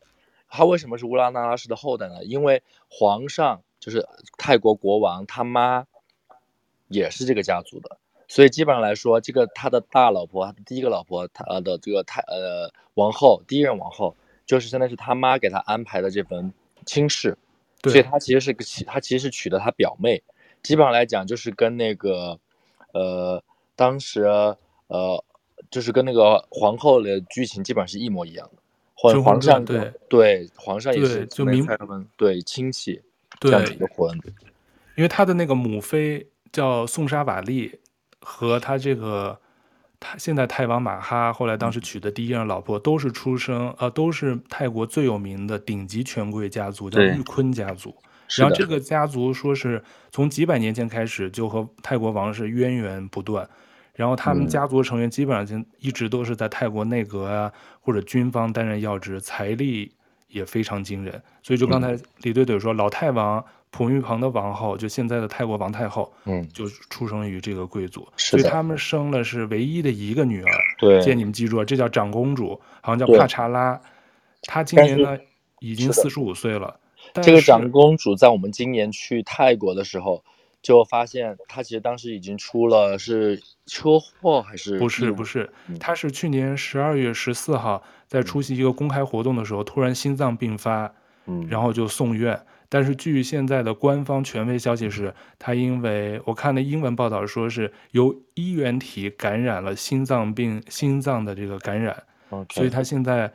她为什么是乌拉那拉氏的后代呢？因为皇上就是泰国国王他妈也是这个家族的。所以基本上来说，这个他的大老婆，他的第一个老婆，他的这个太呃王后，第一任王后，就是相当于是他妈给他安排的这份亲事，所以他其实是个他其实是娶的他表妹，基本上来讲就是跟那个，呃，当时呃就是跟那个皇后的剧情基本上是一模一样的，皇皇上对对皇上也是就明对亲戚这样子的婚，因为他的那个母妃叫宋莎瓦丽。和他这个，他现在泰王马哈后来当时娶的第一任老婆都是出生，呃，都是泰国最有名的顶级权贵家族，叫玉坤家族。然后这个家族说是从几百年前开始就和泰国王室渊源不断，然后他们家族成员基本上就一直都是在泰国内阁啊或者军方担任要职，财力也非常惊人。所以就刚才李怼怼说，老泰王。普玉鹏的王后，就现在的泰国王太后，嗯，就出生于这个贵族，所以他们生了是唯一的一个女儿。对，建议你们记住，这叫长公主，好像叫帕查拉。她今年呢已经四十五岁了。这个长公主在我们今年去泰国的时候，就发现她其实当时已经出了是车祸还是？不是不是，她是去年十二月十四号在出席一个公开活动的时候，突然心脏病发，嗯，然后就送院。但是据现在的官方权威消息是，他因为我看的英文报道说是由衣原体感染了心脏病，心脏的这个感染.所以他现在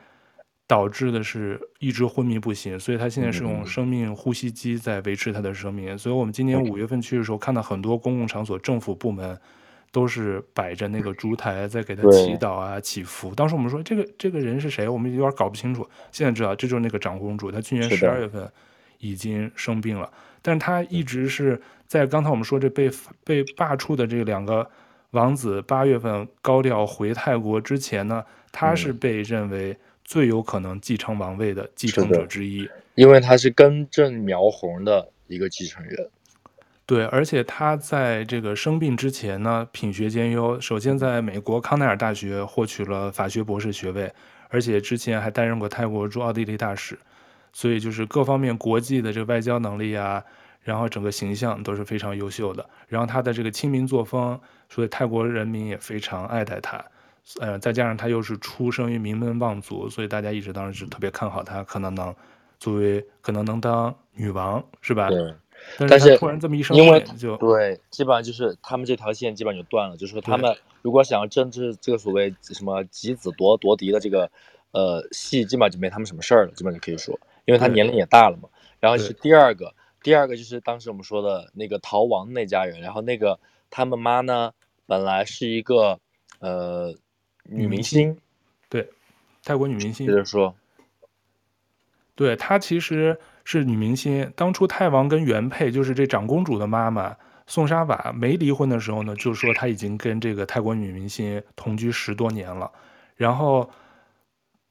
导致的是一直昏迷不醒，所以他现在是用生命呼吸机在维持他的生命。所以我们今年五月份去的时候，看到很多公共场所、政府部门都是摆着那个烛台在给他祈祷啊、祈福。当时我们说这个这个人是谁？我们有点搞不清楚。现在知道这就是那个长公主，她去年十二月份。已经生病了，但是她一直是在刚才我们说这被被罢黜的这两个王子八月份高调回泰国之前呢，她是被认为最有可能继承王位的继承者之一，因为他是根正苗红的一个继承人。对，而且他在这个生病之前呢，品学兼优，首先在美国康奈尔大学获取了法学博士学位，而且之前还担任过泰国驻奥地利大使，所以就是各方面国际的这个外交能力啊。然后整个形象都是非常优秀的，然后他的这个亲民作风，所以泰国人民也非常爱戴他，呃，再加上他又是出生于名门望族，所以大家一直当时是特别看好他，可能能作为可能能当女王，是吧？对。但是突然这么一生病就对，基本上就是他们这条线基本上就断了，就是说他们如果想要政治这个所谓什么集子夺夺嫡的这个呃戏，基本上就没他们什么事儿了，基本上就可以说，因为他年龄也大了嘛。然后是第二个。第二个就是当时我们说的那个逃亡那家人，然后那个他们妈呢，本来是一个呃女明星，对，泰国女明星。接着说，对，她其实是女明星。当初泰王跟原配，就是这长公主的妈妈宋莎瓦没离婚的时候呢，就说她已经跟这个泰国女明星同居十多年了。然后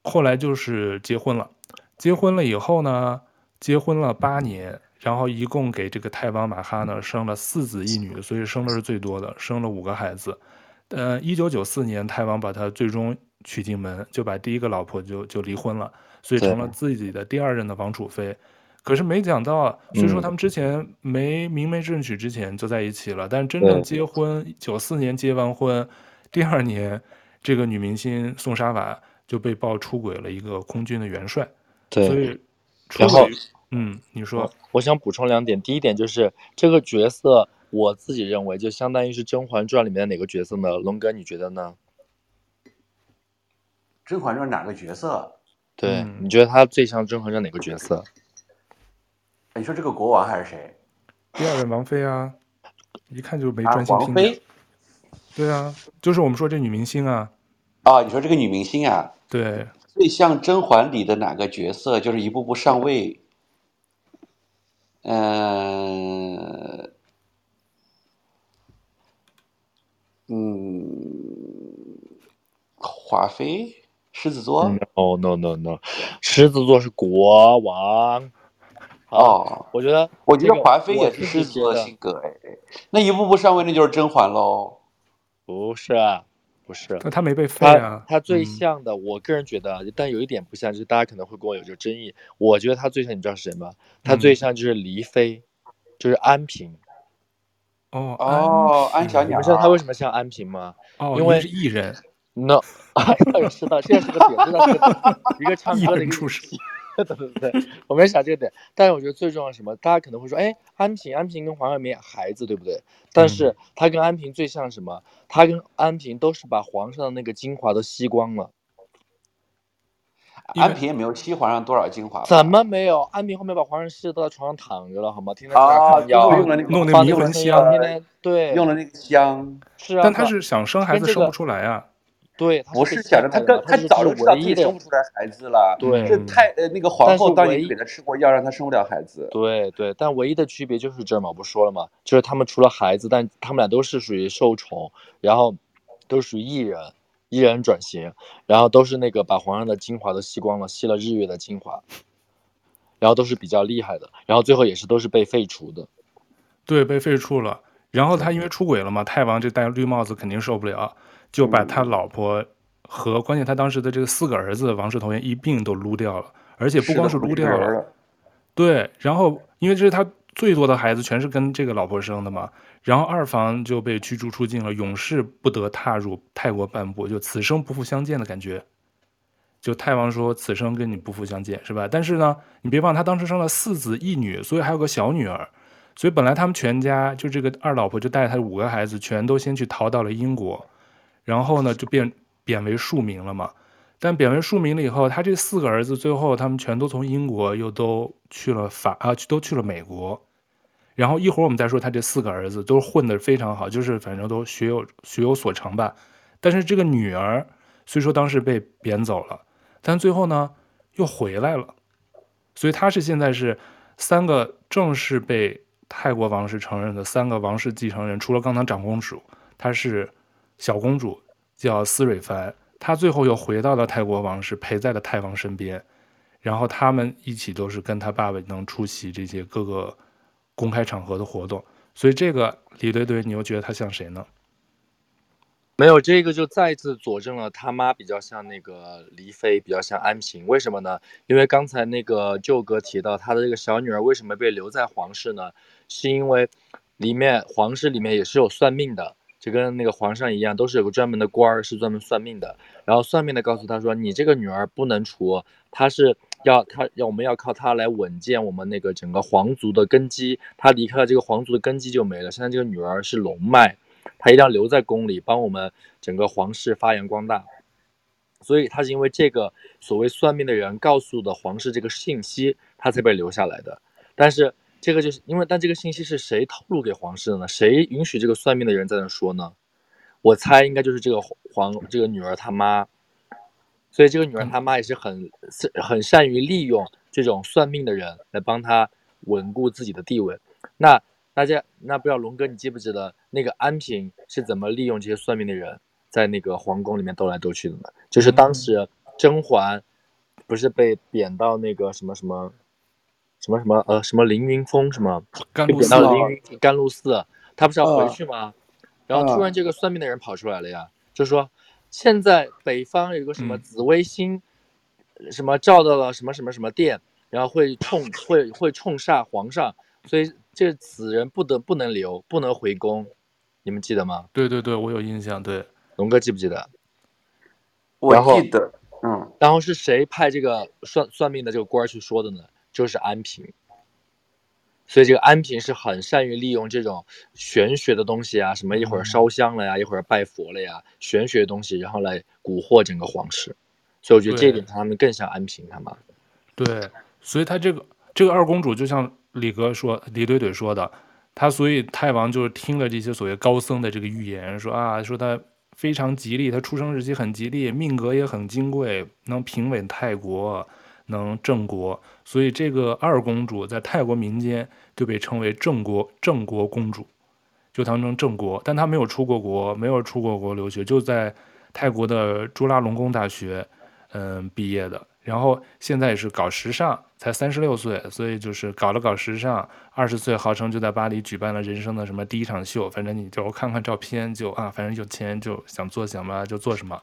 后来就是结婚了，结婚了以后呢，结婚了八年。然后一共给这个泰王马哈呢生了四子一女，所以生的是最多的，生了五个孩子。呃，一九九四年泰王把他最终娶进门，就把第一个老婆就就离婚了，所以成了自己的第二任的王储妃。可是没想到啊，虽说他们之前没明媒正娶之前就在一起了，嗯、但是真正结婚九四年结完婚，第二年这个女明星宋莎瓦就被曝出轨了一个空军的元帅，对，所以出轨。嗯，你说我，我想补充两点。第一点就是这个角色，我自己认为就相当于是《甄嬛传》里面的哪个角色呢？龙哥，你觉得呢？《甄嬛传》哪个角色？对，嗯、你觉得他最像《甄嬛传》哪个角色？你说这个国王还是谁？第二任王妃啊，一看就没专心听。王妃？对啊，就是我们说这女明星啊。啊，你说这个女明星啊？对。最像《甄嬛》里的哪个角色？就是一步步上位。嗯，嗯，华妃，狮子座？No no no no，狮子座是国王。哦，我觉得，我觉得华妃也是狮子座的性格哎。那一步步上位，那就是甄嬛喽？不是啊。不是，那他没被废啊。他最像的，嗯、我个人觉得，但有一点不像，就是大家可能会跟我有这个争议。我觉得他最像，你知道是谁吗？他最像就是黎妃，嗯、就是安平。哦哦，安小鸟。你知道他为什么像安平吗？哦，因为是艺人。No，倒也是的，现在是个点，知道是一个唱歌的一个出身。对对对，我没想这个点，但是我觉得最重要是什么？大家可能会说，哎，安平，安平跟黄晓明孩子，对不对？但是他跟安平最像什么？他跟安平都是把皇上的那个精华都吸光了。安平也没有吸皇上多少精华。怎么没有？安平后面把皇上吸的都在床上躺着了，好吗？天天啊，用了那个弄那迷魂香，天天对，用了那个香。是啊，但他是想生孩子生不出来啊。对，不是想着他跟他早就知道自己生不出来孩子了。对，这太呃那个皇后当年给他吃过药，让他生不了孩子。对对，但唯一的区别就是这儿嘛，我不说了嘛，就是他们除了孩子，但他们俩都是属于受宠，然后都属于艺人，艺人转型，然后都是那个把皇上的精华都吸光了，吸了日月的精华，然后都是比较厉害的，然后最后也是都是被废除的。对，被废除了。然后他因为出轨了嘛，泰王这戴绿帽子肯定受不了。就把他老婆和关键他当时的这个四个儿子王室成员一并都撸掉了，而且不光是撸掉了，对，然后因为这是他最多的孩子全是跟这个老婆生的嘛，然后二房就被驱逐出境了，永世不得踏入泰国半步，就此生不复相见的感觉。就泰王说此生跟你不复相见是吧？但是呢，你别忘他当时生了四子一女，所以还有个小女儿，所以本来他们全家就这个二老婆就带着他五个孩子全都先去逃到了英国。然后呢，就变贬为庶民了嘛。但贬为庶民了以后，他这四个儿子最后他们全都从英国又都去了法啊，都去了美国。然后一会儿我们再说他这四个儿子都混得非常好，就是反正都学有学有所成吧。但是这个女儿虽说当时被贬走了，但最后呢又回来了。所以他是现在是三个正式被泰国王室承认的三个王室继承人，除了刚刚长公主，她是。小公主叫思蕊凡，她最后又回到了泰国王室，陪在了泰王身边，然后他们一起都是跟他爸爸能出席这些各个公开场合的活动。所以这个李怼怼，你又觉得他像谁呢？没有这个，就再次佐证了他妈比较像那个黎妃，比较像安嫔。为什么呢？因为刚才那个舅哥提到他的这个小女儿为什么被留在皇室呢？是因为里面皇室里面也是有算命的，就跟那个皇上一样，都是有个专门的官儿是专门算命的。然后算命的告诉他说：“你这个女儿不能除，她是要她要我们要靠她来稳健我们那个整个皇族的根基。她离开了这个皇族的根基就没了。现在这个女儿是龙脉。”他一定要留在宫里，帮我们整个皇室发扬光大。所以他是因为这个所谓算命的人告诉的皇室这个信息，他才被留下来的。但是这个就是因为，但这个信息是谁透露给皇室的呢？谁允许这个算命的人在那说呢？我猜应该就是这个皇这个女儿他妈。所以这个女儿他妈也是很很善于利用这种算命的人来帮他稳固自己的地位。那。大家那不知道龙哥，你记不记得那个安平是怎么利用这些算命的人，在那个皇宫里面斗来斗去的呢？就是当时甄嬛不是被贬到那个什么什么什么什么呃什么凌云峰什么，被贬到凌云甘露寺，他不是要回去吗？然后突然这个算命的人跑出来了呀，就说现在北方有个什么紫微星，什么照到了什么什么什么殿，然后会冲会会冲煞皇上，所以。这此人不得不能留，不能回宫，你们记得吗？对对对，我有印象。对，龙哥记不记得？我记得。嗯。然后是谁派这个算算命的这个官去说的呢？就是安平。所以这个安平是很善于利用这种玄学的东西啊，什么一会儿烧香了呀，嗯、一会儿拜佛了呀，玄学的东西，然后来蛊惑整个皇室。所以我觉得这一点他们更像安平他妈。对，所以他这个这个二公主就像。李哥说，李怼怼说的，他所以太王就是听了这些所谓高僧的这个预言，说啊，说他非常吉利，他出生日期很吉利，命格也很金贵，能平稳泰国，能正国，所以这个二公主在泰国民间就被称为正国正国公主，就当成正国，但她没有出过国，没有出过国留学，就在泰国的朱拉隆功大学，嗯，毕业的。然后现在也是搞时尚，才三十六岁，所以就是搞了搞时尚。二十岁号称就在巴黎举办了人生的什么第一场秀，反正你就看看照片就啊，反正有钱就想做什么就做什么。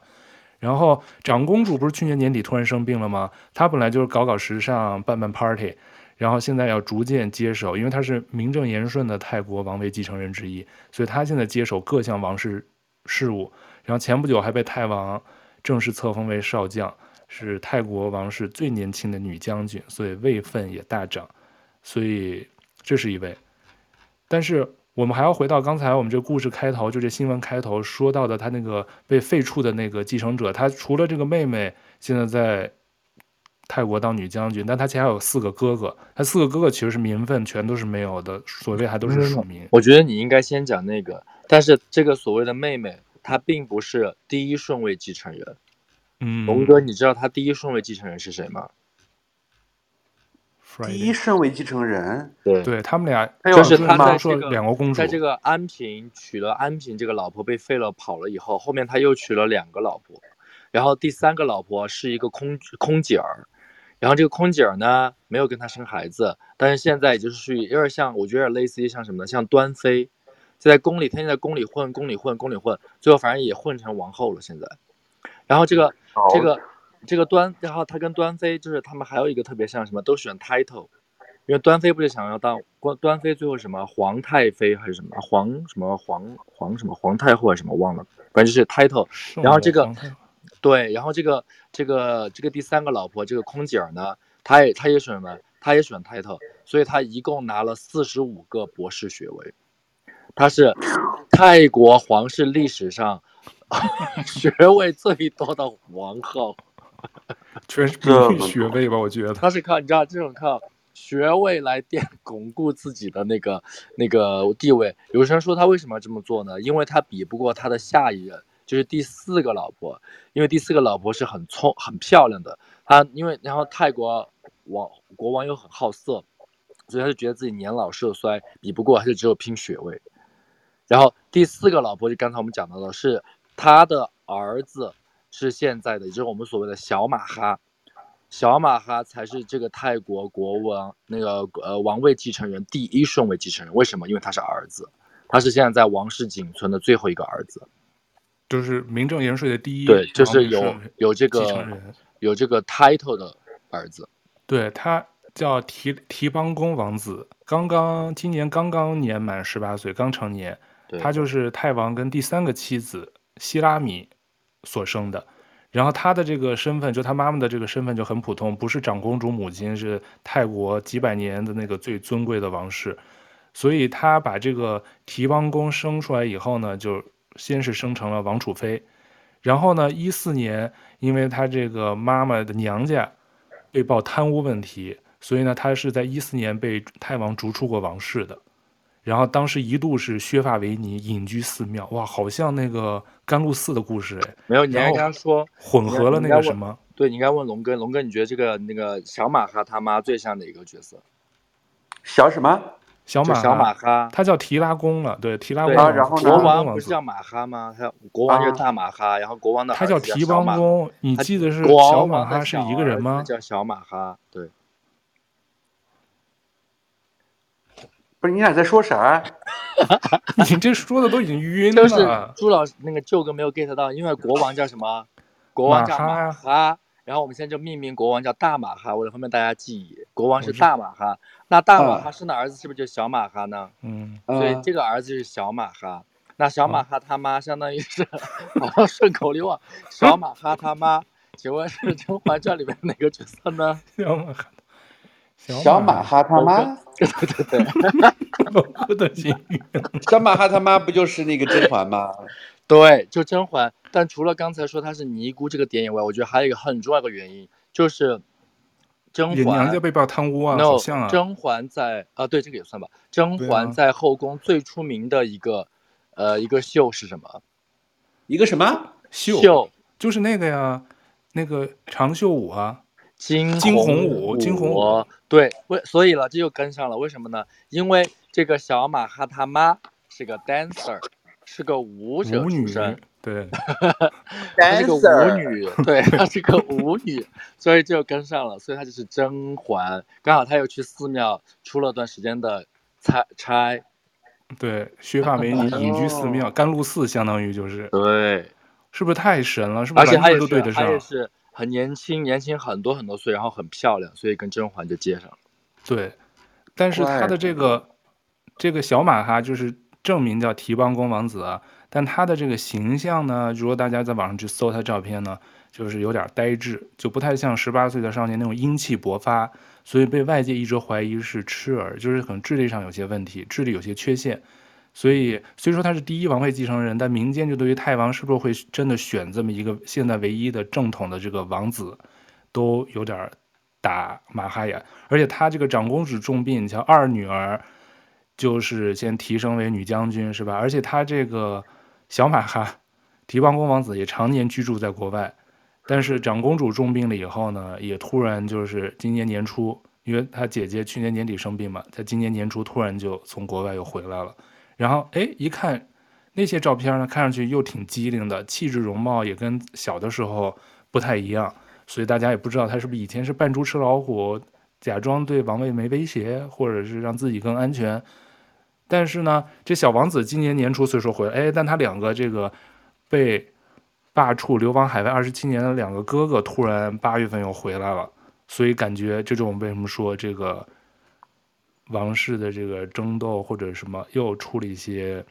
然后长公主不是去年年底突然生病了吗？她本来就是搞搞时尚，办办 party，然后现在要逐渐接手，因为她是名正言顺的泰国王位继承人之一，所以她现在接手各项王室事务。然后前不久还被泰王正式册封为少将。是泰国王室最年轻的女将军，所以位分也大涨，所以这是一位。但是我们还要回到刚才我们这个故事开头，就这新闻开头说到的，他那个被废黜的那个继承者，他除了这个妹妹现在在泰国当女将军，但他其实还有四个哥哥，他四个哥哥其实是名分全都是没有的，所谓还都是庶民。我觉得你应该先讲那个，但是这个所谓的妹妹，她并不是第一顺位继承人。嗯，龙哥，你知道他第一顺位继承人是谁吗？第一身为继承人，对，对他们俩，就是他在这个两个公主，在这个安平娶了安平这个老婆被废了跑了以后，后面他又娶了两个老婆，然后第三个老婆是一个空空姐儿，然后这个空姐儿呢没有跟他生孩子，但是现在也就是属于有点像，我觉得有点类似于像什么呢？像端妃，就在宫里天天在宫里混，宫里混，宫里混，最后反正也混成王后了。现在，然后这个。这个这个端，然后他跟端妃就是他们还有一个特别像什么，都选 title，因为端妃不是想要当端端妃，最后什么皇太妃还是什么皇什么皇皇什么皇太后还是什么忘了，反正就是 title。然后这个对，然后这个这个这个第三个老婆这个空姐儿呢，她也她也选什么，她也选 title，所以她一共拿了四十五个博士学位，她是泰国皇室历史上。学位最多的皇后，全是名誉学位吧？我觉得他是靠你知道这种靠学位来垫巩固自己的那个那个地位。有人说他为什么要这么做呢？因为他比不过他的下一任，就是第四个老婆。因为第四个老婆是很聪很漂亮的，他因为然后泰国王国王又很好色，所以他就觉得自己年老色衰，比不过，他就只有拼学位。然后第四个老婆就刚才我们讲到的是。他的儿子是现在的，也就是我们所谓的小马哈，小马哈才是这个泰国国王那个呃王位继承人第一顺位继承人。为什么？因为他是儿子，他是现在在王室仅存的最后一个儿子，就是名正言顺的第一，对，就是有有这个有这个 title 的儿子，对，他叫提提邦公王子，刚刚今年刚刚年满十八岁，刚成年，他就是泰王跟第三个妻子希拉米所生的，然后他的这个身份，就他妈妈的这个身份就很普通，不是长公主母亲，是泰国几百年的那个最尊贵的王室，所以他把这个提王公生出来以后呢，就先是生成了王储妃，然后呢，一四年，因为他这个妈妈的娘家被曝贪污问题，所以呢，他是在一四年被泰王逐出过王室的。然后当时一度是削发为尼，隐居寺庙，哇，好像那个甘露寺的故事哎。没有，你还跟他说混合了那个什么？对，你应该问龙哥，龙哥，你觉得这个那个小马哈他妈最像哪个角色？小什么？小马小马哈，他叫提拉公了，对，提拉公。然后国王不是叫马哈吗？他国王叫大马哈，然后国王的他叫提邦公，你记得是小马哈是一个人吗？叫小马哈，对。不是你俩在说啥？你这说的都已经晕了。就是朱老师那个舅哥没有 get 到，因为国王叫什么？国王叫马哈。然后我们现在就命名国王叫大马哈，为了方便大家记忆，国王是大马哈。那大马哈生的儿子是不是就小马哈呢？嗯。所以这个儿子是小马哈。那小马哈他妈相当于是，好像顺口溜啊。小马哈他妈，请问是《甄嬛传》里面哪个角色呢？小马哈。小马哈他妈，对对对，我的心。小马哈他妈不就是那个甄嬛吗？对，就甄嬛。但除了刚才说她是尼姑这个点以外，我觉得还有一个很重要的原因，就是甄嬛娘家被曝贪污啊，好像啊。甄嬛在啊，对这个也算吧。甄嬛在后宫最出名的一个呃一个秀是什么？一个什么秀？秀就是那个呀，那个长袖舞啊。惊惊鸿舞，金红舞，对，为所以了，这就跟上了，为什么呢？因为这个小马哈他妈是个 dancer，是个舞者出身，对，她是个舞女，对，她 是个舞女，所以就跟上了，所以她就是甄嬛，刚好她又去寺庙出了段时间的差差，对，削发为尼，隐居寺庙，甘露寺相当于就是，对，是不是太神了？是不是完全都对得上？很年轻，年轻很多很多岁，然后很漂亮，所以跟甄嬛就接上了。对，但是他的这个这个小马哈就是正名叫提邦公王子啊，但他的这个形象呢，如果大家在网上去搜他照片呢，就是有点呆滞，就不太像十八岁的少年那种英气勃发，所以被外界一直怀疑是痴儿，就是可能智力上有些问题，智力有些缺陷。所以，虽说他是第一王位继承人，但民间就对于泰王是不是会真的选这么一个现在唯一的正统的这个王子，都有点打马哈眼。而且他这个长公主重病，你像二女儿就是先提升为女将军，是吧？而且他这个小马哈提邦公王子也常年居住在国外，但是长公主重病了以后呢，也突然就是今年年初，因为他姐姐去年年底生病嘛，在今年年初突然就从国外又回来了。然后哎，一看那些照片呢，看上去又挺机灵的，气质容貌也跟小的时候不太一样，所以大家也不知道他是不是以前是扮猪吃老虎，假装对王位没威胁，或者是让自己更安全。但是呢，这小王子今年年初虽说回来，哎，但他两个这个被罢黜流亡海外二十七年的两个哥哥，突然八月份又回来了，所以感觉这种为什么说这个。王室的这个争斗或者什么又出了一些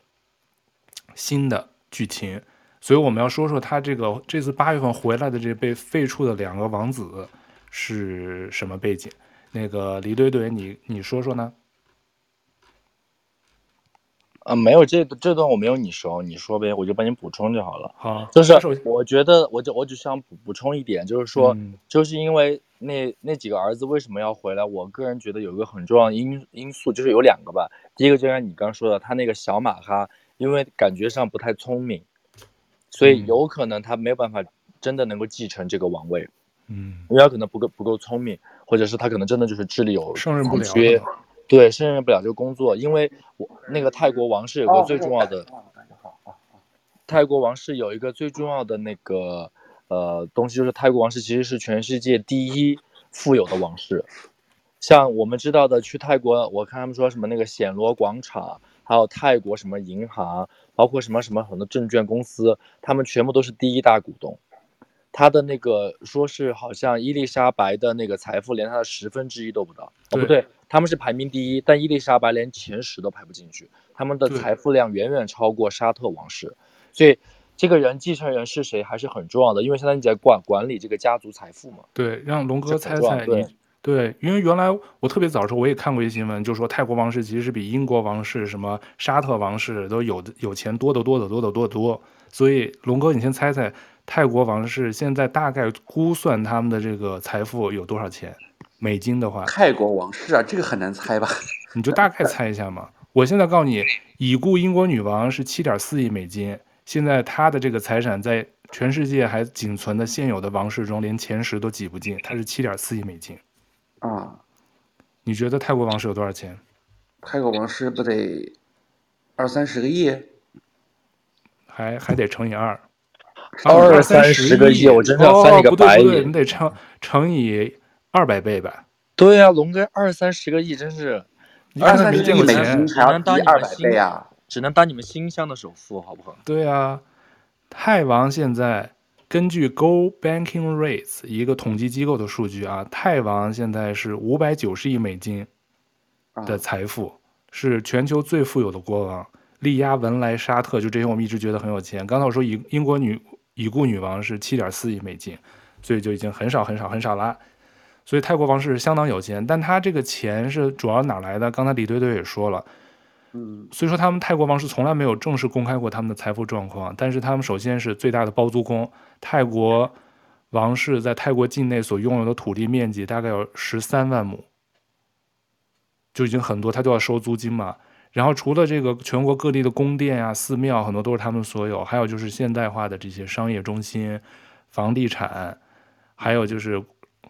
新的剧情，所以我们要说说他这个这次八月份回来的这被废黜的两个王子是什么背景？那个李怼怼，你你说说呢？啊，没有这这段我没有你熟，你说呗，我就帮你补充就好了。好，就是我觉得我就我只想补补充一点，就是说，嗯、就是因为。那那几个儿子为什么要回来？我个人觉得有一个很重要的因因素，就是有两个吧。第一个就像你刚说的，他那个小马哈，因为感觉上不太聪明，所以有可能他没有办法真的能够继承这个王位。嗯，因为他可能不够不够聪明，或者是他可能真的就是智力有胜任不了。对，胜任不了这个工作。因为我那个泰国王室有个最重要的，泰国王室有一个最重要的那个呃东西，就是泰国王室其实是全世界第一富有的王室。像我们知道的，去泰国，我看他们说什么那个暹罗广场，还有泰国什么银行，包括什么什么很多证券公司，他们全部都是第一大股东。他的那个说是好像伊丽莎白的那个财富连他的十分之一都不到。哦，不对，他们是排名第一，但伊丽莎白连前十都排不进去。他们的财富量远远超过沙特王室，所以这个人继承人是谁还是很重要的，因为相当于你在管管理这个家族财富嘛。对，让龙哥猜猜你。对，因为原来我特别早的时候我也看过一新闻，就说泰国王室其实是比英国王室、什么沙特王室都有的有钱多得多得多得多得多。所以龙哥，你先猜猜泰国王室现在大概估算他们的这个财富有多少钱？美金的话，泰国王室啊，这个很难猜吧？你就大概 猜一下嘛。我现在告诉你，已故英国女王是七点四亿美金，现在她的这个财产在全世界还仅存的现有的王室中，连前十都挤不进，她是七点四亿美金。啊，你觉得泰国王室有多少钱？泰国王室不得二三十个亿？还还得乘以二。二三十个亿，我真的要翻一个白眼。哦，不对不对，你得乘乘以二百倍吧？对呀，龙哥，二三十个亿真是。二三十亿美金只能当你们新啊，只能当你们新乡的首富，好不好？对啊，泰王现在根据 Go Banking Rates 一个统计机构的数据啊，泰王现在是五百九十亿美金的财富，啊，是全球最富有的国王，力压文莱、沙特，就这些我们一直觉得很有钱。刚才我说英英国女已故女王是七点四亿美金，所以就已经很少很少很少了。所以泰国王室是相当有钱，但他这个钱是主要哪来的？刚才李队队也说了，嗯，所以说他们泰国王室从来没有正式公开过他们的财富状况。但是他们首先是最大的包租公，泰国王室在泰国境内所拥有的土地面积大概有十三万亩，就已经很多，他就要收租金嘛。然后除了这个全国各地的宫殿啊、寺庙，很多都是他们所有，还有就是现代化的这些商业中心、房地产，还有就是。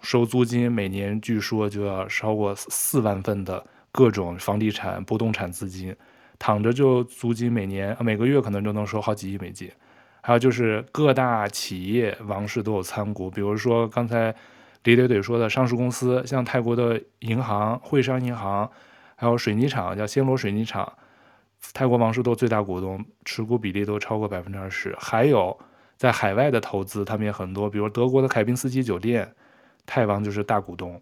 收租金每年据说就要超过四万份的各种房地产、不动产资金，躺着就租金每年每个月可能就能收好几亿美金。还有就是各大企业王室都有参股，比如说刚才李怼怼说的上市公司，像泰国的银行汇商银行，还有水泥厂叫暹罗水泥厂，泰国王室都最大股东，持股比例都超过百分之二十。还有在海外的投资，他们也很多，比如德国的凯宾斯基酒店。泰王就是大股东，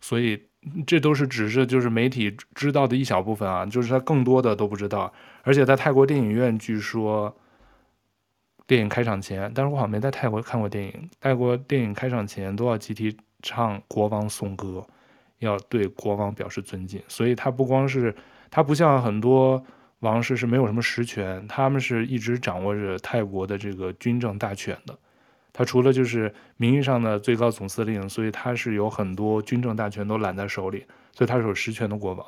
所以这都是只是就是媒体知道的一小部分啊，就是他更多的都不知道。而且在泰国电影院，据说电影开场前，但是我好像没在泰国看过电影。泰国电影开场前都要集体唱国王颂歌，要对国王表示尊敬。所以他不光是他不像很多王室是没有什么实权，他们是一直掌握着泰国的这个军政大权的。他除了就是名义上的最高总司令，所以他是有很多军政大权都揽在手里，所以他是有实权的国王。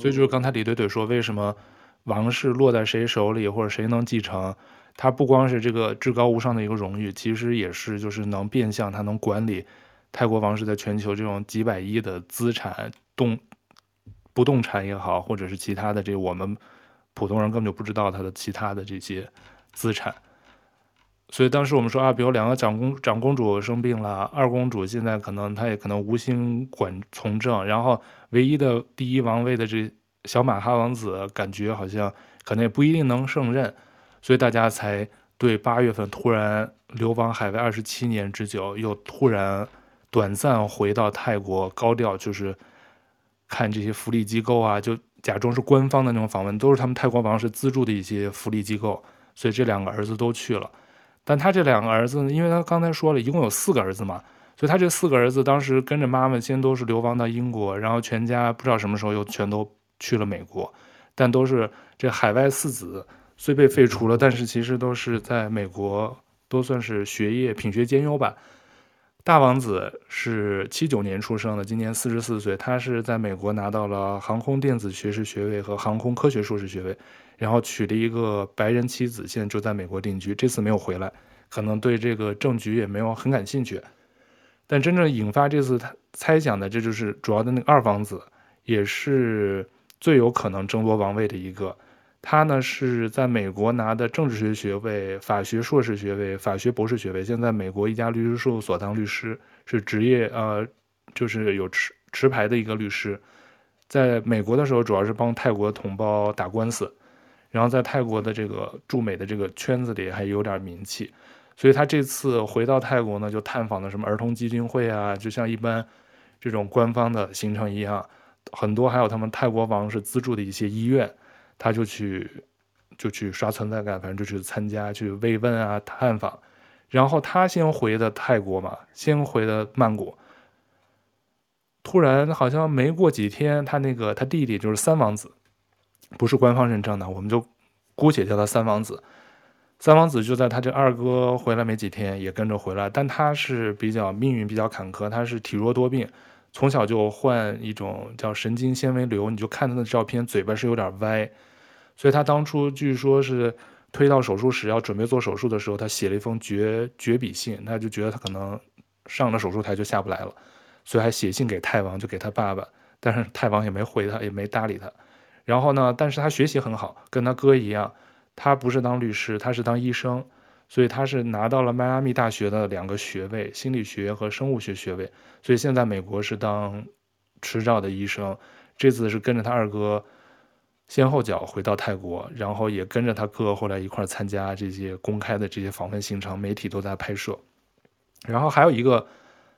所以就是刚才李怼怼说，为什么王室落在谁手里，或者谁能继承，他不光是这个至高无上的一个荣誉，其实也是就是能变相他能管理泰国王室在全球这种几百亿的资产动不动产也好，或者是其他的这我们普通人根本就不知道他的其他的这些资产。所以当时我们说啊，比如两个长公长公主生病了，二公主现在可能她也可能无心管从政，然后唯一的第一王位的这小马哈王子感觉好像可能也不一定能胜任，所以大家才对八月份突然流亡海外二十七年之久，又突然短暂回到泰国，高调就是看这些福利机构啊，就假装是官方的那种访问，都是他们泰国王室资助的一些福利机构，所以这两个儿子都去了。但他这两个儿子呢，因为他刚才说了一共有四个儿子嘛，所以他这四个儿子当时跟着妈妈先都是流亡到英国，然后全家不知道什么时候又全都去了美国，但都是这海外四子虽被废除了，但是其实都是在美国都算是学业品学兼优吧。大王子是七九年出生的，今年四十四岁，他是在美国拿到了航空电子学士学位和航空科学硕士学位。然后娶了一个白人妻子，现在就在美国定居。这次没有回来，可能对这个政局也没有很感兴趣。但真正引发这次他猜想的，这就是主要的那个二王子，也是最有可能争夺王位的一个。他呢是在美国拿的政治学学位、法学硕士学位、法学博士学位，现在美国一家律师事务所当律师，是职业呃，就是有持持牌的一个律师。在美国的时候，主要是帮泰国同胞打官司，然后在泰国的这个驻美的这个圈子里还有点名气，所以他这次回到泰国呢，就探访了什么儿童基金会啊，就像一般这种官方的行程一样，很多还有他们泰国王室资助的一些医院。他就去，就去刷存在感，反正就去参加，去慰问啊，探访。然后他先回的泰国嘛，先回的曼谷。突然好像没过几天，他那个他弟弟就是三王子，不是官方认证的，我们就姑且叫他三王子。三王子就在他这二哥回来没几天，也跟着回来，但他是比较命运比较坎坷，他是体弱多病。从小就患一种叫神经纤维瘤，你就看他的照片，嘴巴是有点歪，所以他当初据说是推到手术室要准备做手术的时候，他写了一封绝绝笔信，他就觉得他可能上了手术台就下不来了，所以还写信给泰王，就给他爸爸，但是泰王也没回他，也没搭理他。然后呢，但是他学习很好，跟他哥一样，他不是当律师，他是当医生。所以他是拿到了迈阿密大学的两个学位，心理学和生物学学位。所以现在美国是当执照的医生。这次是跟着他二哥先后脚回到泰国，然后也跟着他哥后来一块参加这些公开的这些访问行程，媒体都在拍摄。然后还有一个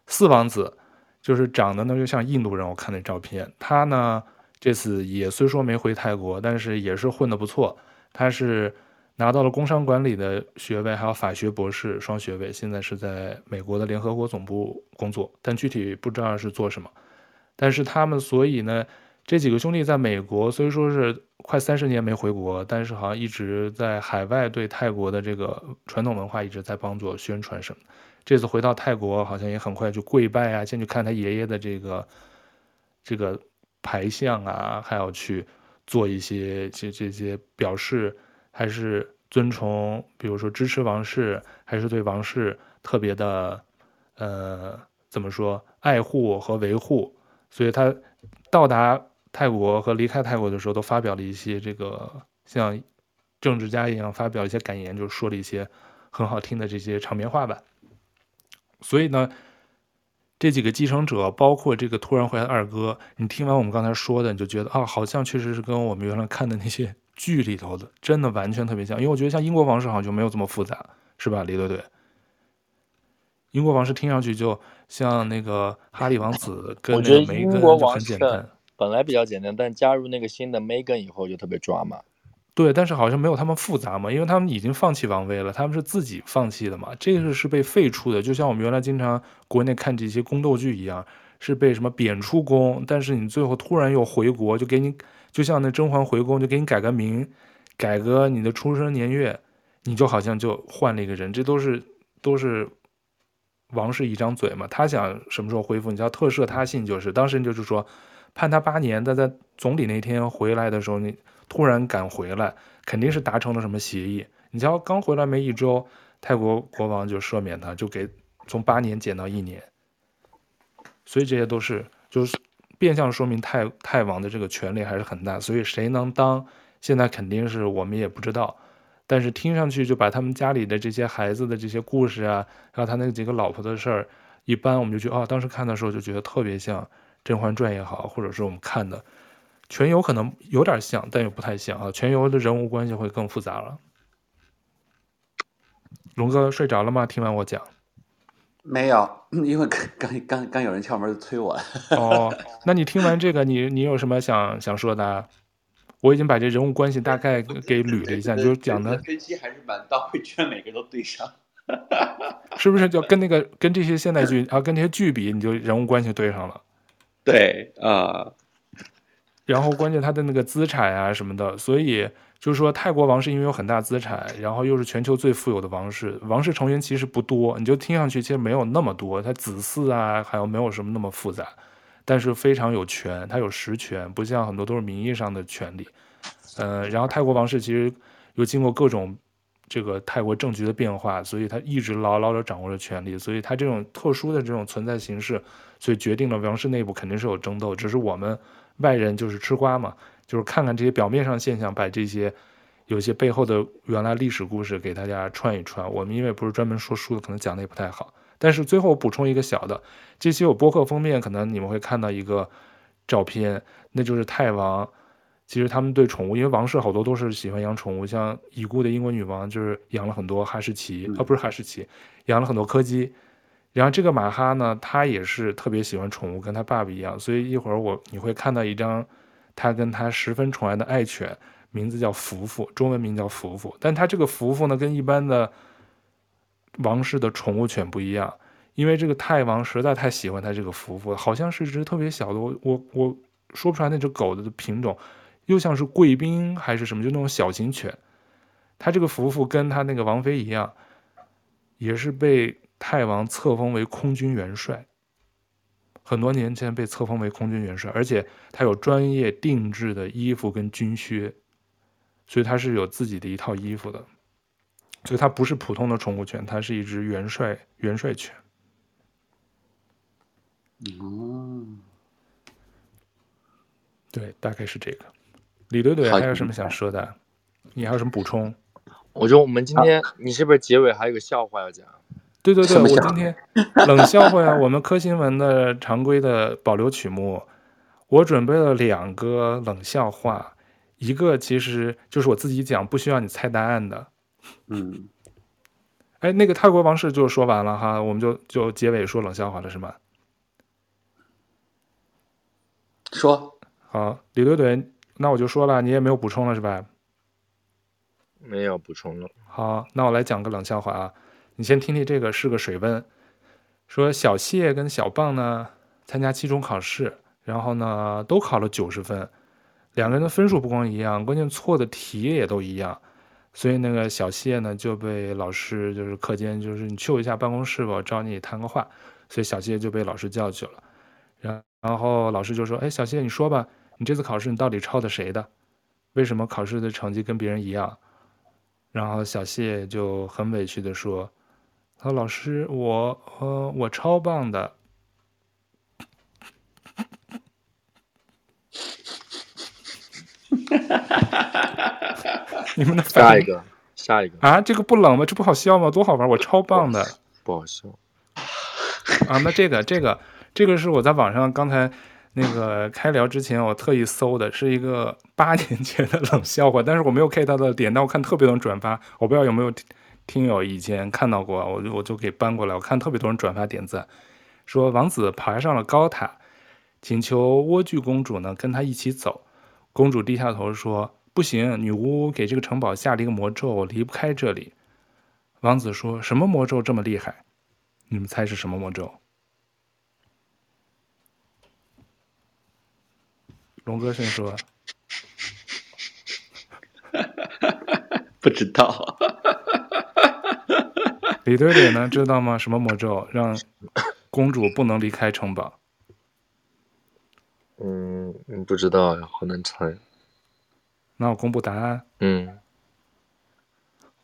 四王子，就是长得呢就像印度人，我看那照片。他呢这次也虽说没回泰国，但是也是混得不错。他是。拿到了工商管理的学位，还有法学博士双学位，现在是在美国的联合国总部工作，但具体不知道是做什么。但是他们，所以呢，这几个兄弟在美国虽说是快三十年没回国，但是好像一直在海外对泰国的这个传统文化一直在帮助宣传什么。这次回到泰国，好像也很快就跪拜啊，先去看他爷爷的这个这个牌像啊，还要去做一些这这些表示。还是尊崇，比如说支持王室，还是对王室特别的，呃，怎么说，爱护和维护。所以他到达泰国和离开泰国的时候，都发表了一些这个像政治家一样发表一些感言，就说了一些很好听的这些场面话吧。所以呢，这几个继承者，包括这个突然回来的二哥，你听完我们刚才说的，你就觉得啊，好像确实是跟我们原来看的那些。剧里头的真的完全特别像，因为我觉得像英国王室好像就没有这么复杂，是吧，李队队？英国王室听上去就像那个哈利王子跟那个梅根就很简单，本来比较简单，但加入那个新的梅根以后就特别抓马。对，但是好像没有他们复杂嘛，因为他们已经放弃王位了，他们是自己放弃的嘛，这个是被废除的，就像我们原来经常国内看这些宫斗剧一样，是被什么贬出宫，但是你最后突然又回国，就给你。就像那甄嬛回宫，就给你改个名，改个你的出生年月，你就好像就换了一个人。这都是都是王室一张嘴嘛，他想什么时候恢复，你叫特赦他信就是。当时就是说判他八年，但在总理那天回来的时候，你突然赶回来，肯定是达成了什么协议。你瞧刚回来没一周，泰国国王就赦免他，就给从八年减到一年。所以这些都是就是。变相说明泰泰王的这个权力还是很大，所以谁能当，现在肯定是我们也不知道。但是听上去就把他们家里的这些孩子的这些故事啊，还有他那几个老婆的事儿，一般我们就觉得哦，当时看的时候就觉得特别像《甄嬛传》也好，或者是我们看的《全游》可能有点像，但又不太像啊，《全游》的人物关系会更复杂了。龙哥睡着了吗？听完我讲。没有，因为刚刚刚刚有人敲门催我。哦，那你听完这个，你你有什么想想说的？我已经把这人物关系大概给捋了一下，就是讲的分析还是蛮到位，全每个都对上。是不是就跟那个跟这些现代剧啊，跟这些剧比，你就人物关系对上了？对啊。呃、然后关键他的那个资产啊什么的，所以。就是说，泰国王室因为有很大资产，然后又是全球最富有的王室，王室成员其实不多，你就听上去其实没有那么多，他子嗣啊，还有没有什么那么复杂，但是非常有权，他有实权，不像很多都是名义上的权利。呃，然后泰国王室其实又经过各种这个泰国政局的变化，所以他一直牢牢地掌握着权力，所以他这种特殊的这种存在形式，所以决定了王室内部肯定是有争斗，只是我们外人就是吃瓜嘛，就是看看这些表面上现象，把这些有些背后的原来历史故事给大家串一串。我们因为不是专门说书的，可能讲的也不太好。但是最后补充一个小的，这期有播客封面，可能你们会看到一个照片，那就是泰王。其实他们对宠物，因为王室好多都是喜欢养宠物，像已故的英国女王就是养了很多哈士奇，啊、嗯哦、不是哈士奇，养了很多柯基。然后这个马哈呢，他也是特别喜欢宠物，跟他爸爸一样。所以一会儿我你会看到一张他跟他十分宠爱的爱犬，名字叫福福，中文名叫福福。但他这个福福呢，跟一般的王室的宠物犬不一样，因为这个泰王实在太喜欢他这个福福，好像是一只特别小的，我我我说不出来那只狗的品种。又像是贵宾还是什么，就那种小型犬。他这个福福跟他那个王妃一样，也是被泰王册封为空军元帅。很多年前被册封为空军元帅，而且他有专业定制的衣服跟军靴，所以他是有自己的一套衣服的。所以他不是普通的宠物犬，他是一只元帅元帅犬。哦，对，大概是这个。李队队还有什么想说的？你还有什么补充？我觉得我们今天，你是不是结尾还有个笑话要讲？对对对，我今天冷笑话呀，我们科新闻的常规的保留曲目，我准备了两个冷笑话，一个其实就是我自己讲，不需要你猜答案的。嗯，哎，那个泰国王室就说完了哈，我们就就结尾说冷笑话了是吗？说好，李怼怼。那我就说了，你也没有补充了是吧？没有补充了。好，那我来讲个冷笑话啊，你先听听这个是个水温。说小谢跟小棒呢参加期中考试，然后呢都考了九十分，两个人的分数不光一样，关键错的题也都一样，所以那个小谢呢就被老师就是课间就是你去我一下办公室吧，我找你谈个话，所以小谢就被老师叫去了，然然后老师就说，哎，小谢你说吧。你这次考试你到底抄的谁的？为什么考试的成绩跟别人一样？然后小谢就很委屈的说：“他说老师，我呃我超棒的。”你们的下一个下一个啊，这个不冷吗？这不好笑吗？多好玩！我超棒的，不好笑啊。那这个这个这个是我在网上刚才。那个开聊之前，我特意搜的是一个八年前的冷笑话，但是我没有 get 到的点，但我看特别多人转发，我不知道有没有听友以前看到过，我就我就给搬过来，我看特别多人转发点赞，说王子爬上了高塔，请求莴苣公主呢跟他一起走，公主低下头说不行，女巫给这个城堡下了一个魔咒，我离不开这里。王子说什么魔咒这么厉害？你们猜是什么魔咒？龙哥先说，不知道。李队队呢？知道吗？什么魔咒让公主不能离开城堡？嗯，不知道呀，好难猜。那我公布答案。嗯。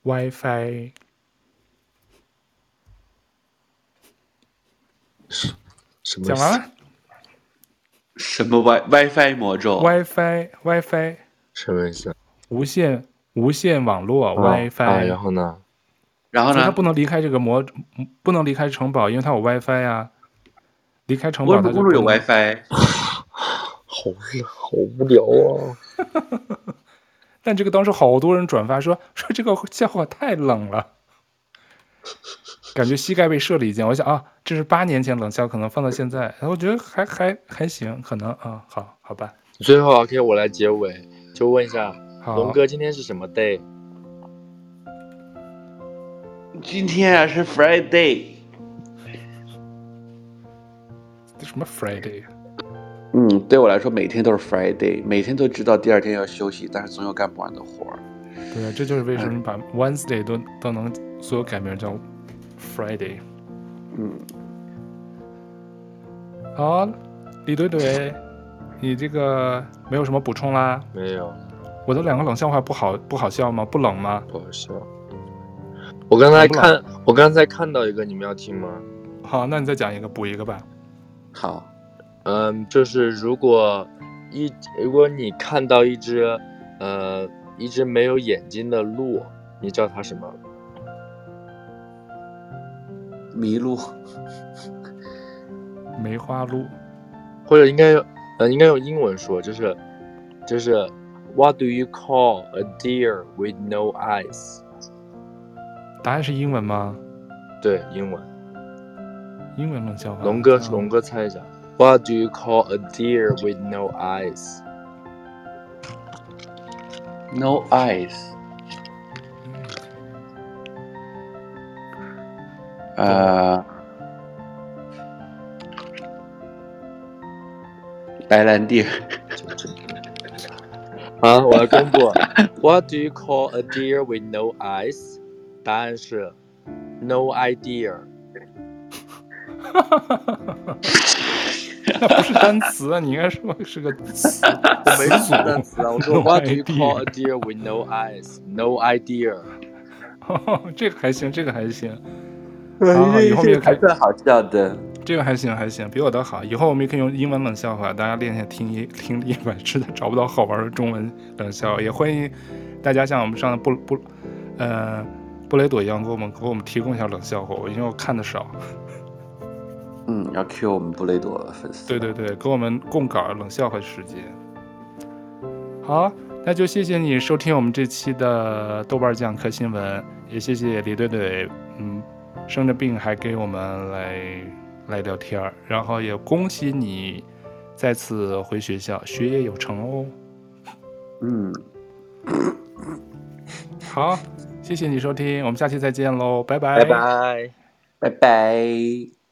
WiFi。什什么？讲完了。什么 Wi WiFi 魔咒？WiFi WiFi 什么意思？无线无线网络、哦、WiFi、啊。然后呢？然后呢？他不能离开这个魔，不能离开城堡，因为他有 WiFi 啊。离开城堡他就不，是有 WiFi。好好无聊啊！但这个当时好多人转发说说这个笑话太冷了。感觉膝盖被射了一箭，我想啊，这是八年前冷笑，可能放到现在，然后我觉得还还还行，可能啊，好好吧。最后 OK，我来结尾，就问一下龙哥，今天是什么 day？今天啊是 Friday 这。什么 Friday？嗯，对我来说每天都是 Friday，每天都知道第二天要休息，但是总有干不完的活儿。对啊，这就是为什么把 Wednesday 都都能所有改名叫。Friday，嗯，好，李怼怼，你这个没有什么补充啦？没有。我的两个冷笑话不好不好笑吗？不冷吗？不好笑。我刚才看，我刚才看到一个，你们要听吗？好，那你再讲一个，补一个吧。好，嗯，就是如果一如果你看到一只呃一只没有眼睛的鹿，你叫它什么？麋鹿。梅花鹿，或者应该用呃应该用英文说，就是就是 What do you call a deer with no eyes？答案是英文吗？对，英文。英文冷笑话。龙哥，龙哥猜一下。What do you call a deer with no eyes？No eyes。呃。白兰地。啊，我要公布。What do you call a deer with no eyes？答案是 No idea。哈哈哈哈哈！那不是单词啊，你应该说是个词。我没说单词啊，我说 What do you call a deer with no eyes？No idea。这个还行，这个还行。啊，以后也还算好笑的。这个还行还行，比我的好。以后我们也可以用英文冷笑话，大家练一下听力 听力吧。实在找不到好玩的中文冷笑话，也欢迎大家像我们上的不不呃布雷朵一样给我们给我们提供一下冷笑话，因为我看的少。嗯，要 Q 我们布雷朵粉丝。对对对，给我们供稿冷笑话时间。好，那就谢谢你收听我们这期的豆瓣酱嗑新闻，也谢谢李队队，嗯，生着病还给我们来。来聊天儿，然后也恭喜你再次回学校，学业有成哦。嗯，好，谢谢你收听，我们下期再见喽，拜拜，拜拜，拜拜。